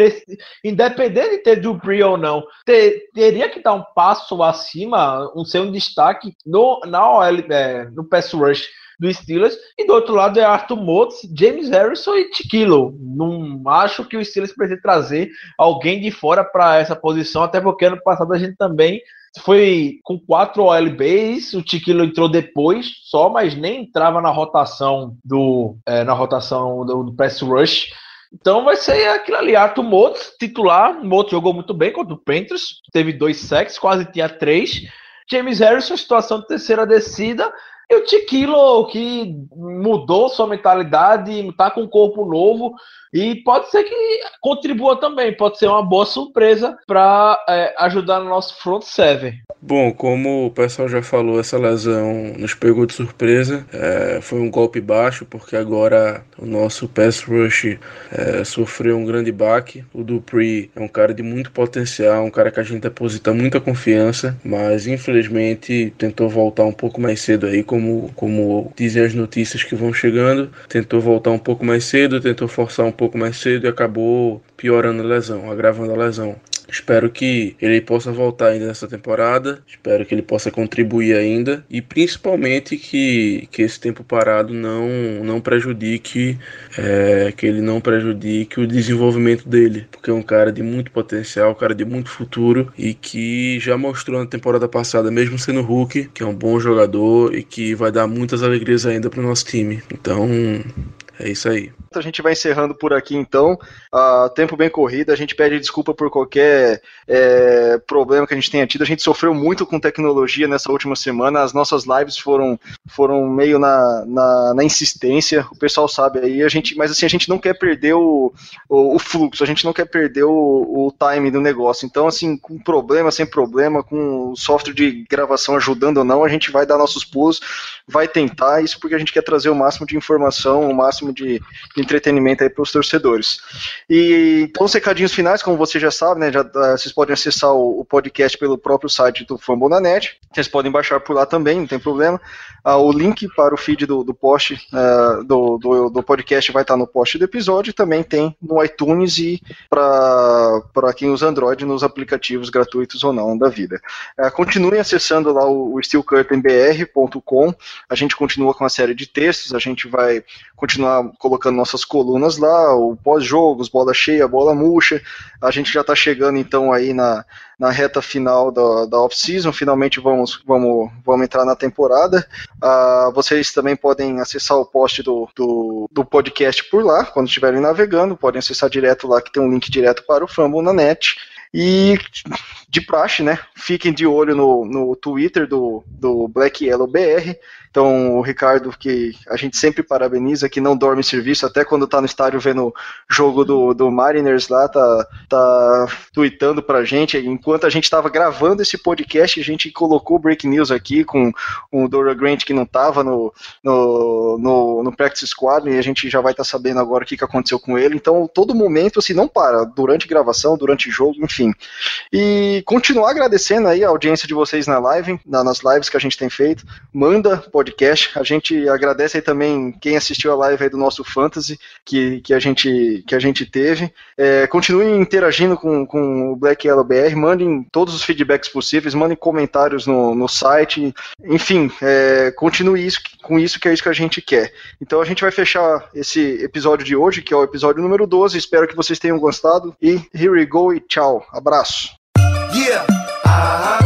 S4: independente de ter Dupree ou não, ter, teria que dar um passo acima, um ser um destaque no, na OL, é, no pass rush do Steelers. E do outro lado é Arthur Motes, James Harrison e Tiquilo. Não acho que o Steelers precisa trazer alguém de fora para essa posição, até porque ano passado a gente também foi com quatro OLBs, o Tiquilo entrou depois só, mas nem entrava na rotação do é, na rotação do, do pass rush. Então vai ser aquilo ali, Arthur Motos, titular, Motos jogou muito bem contra o Panthers, teve dois sacks, quase tinha três. James Harrison, situação de terceira descida, e o Tiquilo, que mudou sua mentalidade, está com um corpo novo, e pode ser que contribua também, pode ser uma boa surpresa para é, ajudar no nosso front seven.
S3: Bom, como o pessoal já falou, essa lesão nos pegou de surpresa. É, foi um golpe baixo, porque agora o nosso pass rush é, sofreu um grande baque. O Dupree é um cara de muito potencial, um cara que a gente deposita muita confiança, mas infelizmente tentou voltar um pouco mais cedo aí, como, como dizem as notícias que vão chegando. Tentou voltar um pouco mais cedo, tentou forçar um pouco mais cedo e acabou piorando a lesão, agravando a lesão. Espero que ele possa voltar ainda nessa temporada. Espero que ele possa contribuir ainda. E principalmente que, que esse tempo parado não, não prejudique, é, que ele não prejudique o desenvolvimento dele. Porque é um cara de muito potencial, um cara de muito futuro e que já mostrou na temporada passada, mesmo sendo Hulk, que é um bom jogador e que vai dar muitas alegrias ainda para o nosso time. Então, é isso aí.
S1: A gente vai encerrando por aqui então. Uh, tempo bem corrido, a gente pede desculpa por qualquer é, problema que a gente tenha tido. A gente sofreu muito com tecnologia nessa última semana. As nossas lives foram, foram meio na, na, na insistência. O pessoal sabe aí, a gente, mas assim, a gente não quer perder o, o, o fluxo, a gente não quer perder o, o time do negócio. Então, assim, com problema, sem problema, com software de gravação ajudando ou não, a gente vai dar nossos pulos, vai tentar. Isso porque a gente quer trazer o máximo de informação, o máximo de, de entretenimento aí para os torcedores. E então, os recadinhos finais, como você já sabe, né, já, uh, vocês podem acessar o, o, podcast pelo próprio site do Fambonanet, vocês podem baixar por lá também, não tem problema. Uh, o link para o feed do, do post uh, do, do, do, podcast vai estar no post do episódio, também tem no iTunes e para quem usa Android nos aplicativos gratuitos ou não da vida. continuem acessando lá o, o steelcurtainbr.com, a gente continua com a série de textos, a gente vai continuar colocando nossas colunas lá, o pós-jogos, bola cheia, bola murcha. A gente já está chegando então aí na, na reta final da, da off-season, finalmente vamos, vamos, vamos entrar na temporada. Uh, vocês também podem acessar o post do, do, do podcast por lá, quando estiverem navegando, podem acessar direto lá, que tem um link direto para o Fumble na net. E de praxe, né? Fiquem de olho no, no Twitter do, do Black Yellow BR. Então, o Ricardo, que a gente sempre parabeniza, que não dorme serviço, até quando tá no estádio vendo o jogo do, do Mariners lá, tá, tá tweetando pra gente. Enquanto a gente tava gravando esse podcast, a gente colocou o Break News aqui com o Dora Grant que não tava no, no, no, no Practice Squad, e a gente já vai estar tá sabendo agora o que, que aconteceu com ele. Então, todo momento, assim, não para, durante gravação, durante jogo, enfim. E continuar agradecendo aí a audiência de vocês na live, nas lives que a gente tem feito. Manda, pode podcast. A gente agradece aí também quem assistiu a live aí do nosso Fantasy que, que, a, gente, que a gente teve. É, continuem interagindo com, com o Black Yellow BR, mandem todos os feedbacks possíveis, mandem comentários no, no site. Enfim, é, continue isso, com isso que é isso que a gente quer. Então a gente vai fechar esse episódio de hoje, que é o episódio número 12. Espero que vocês tenham gostado. E here we go e tchau. Abraço. Yeah, uh -huh.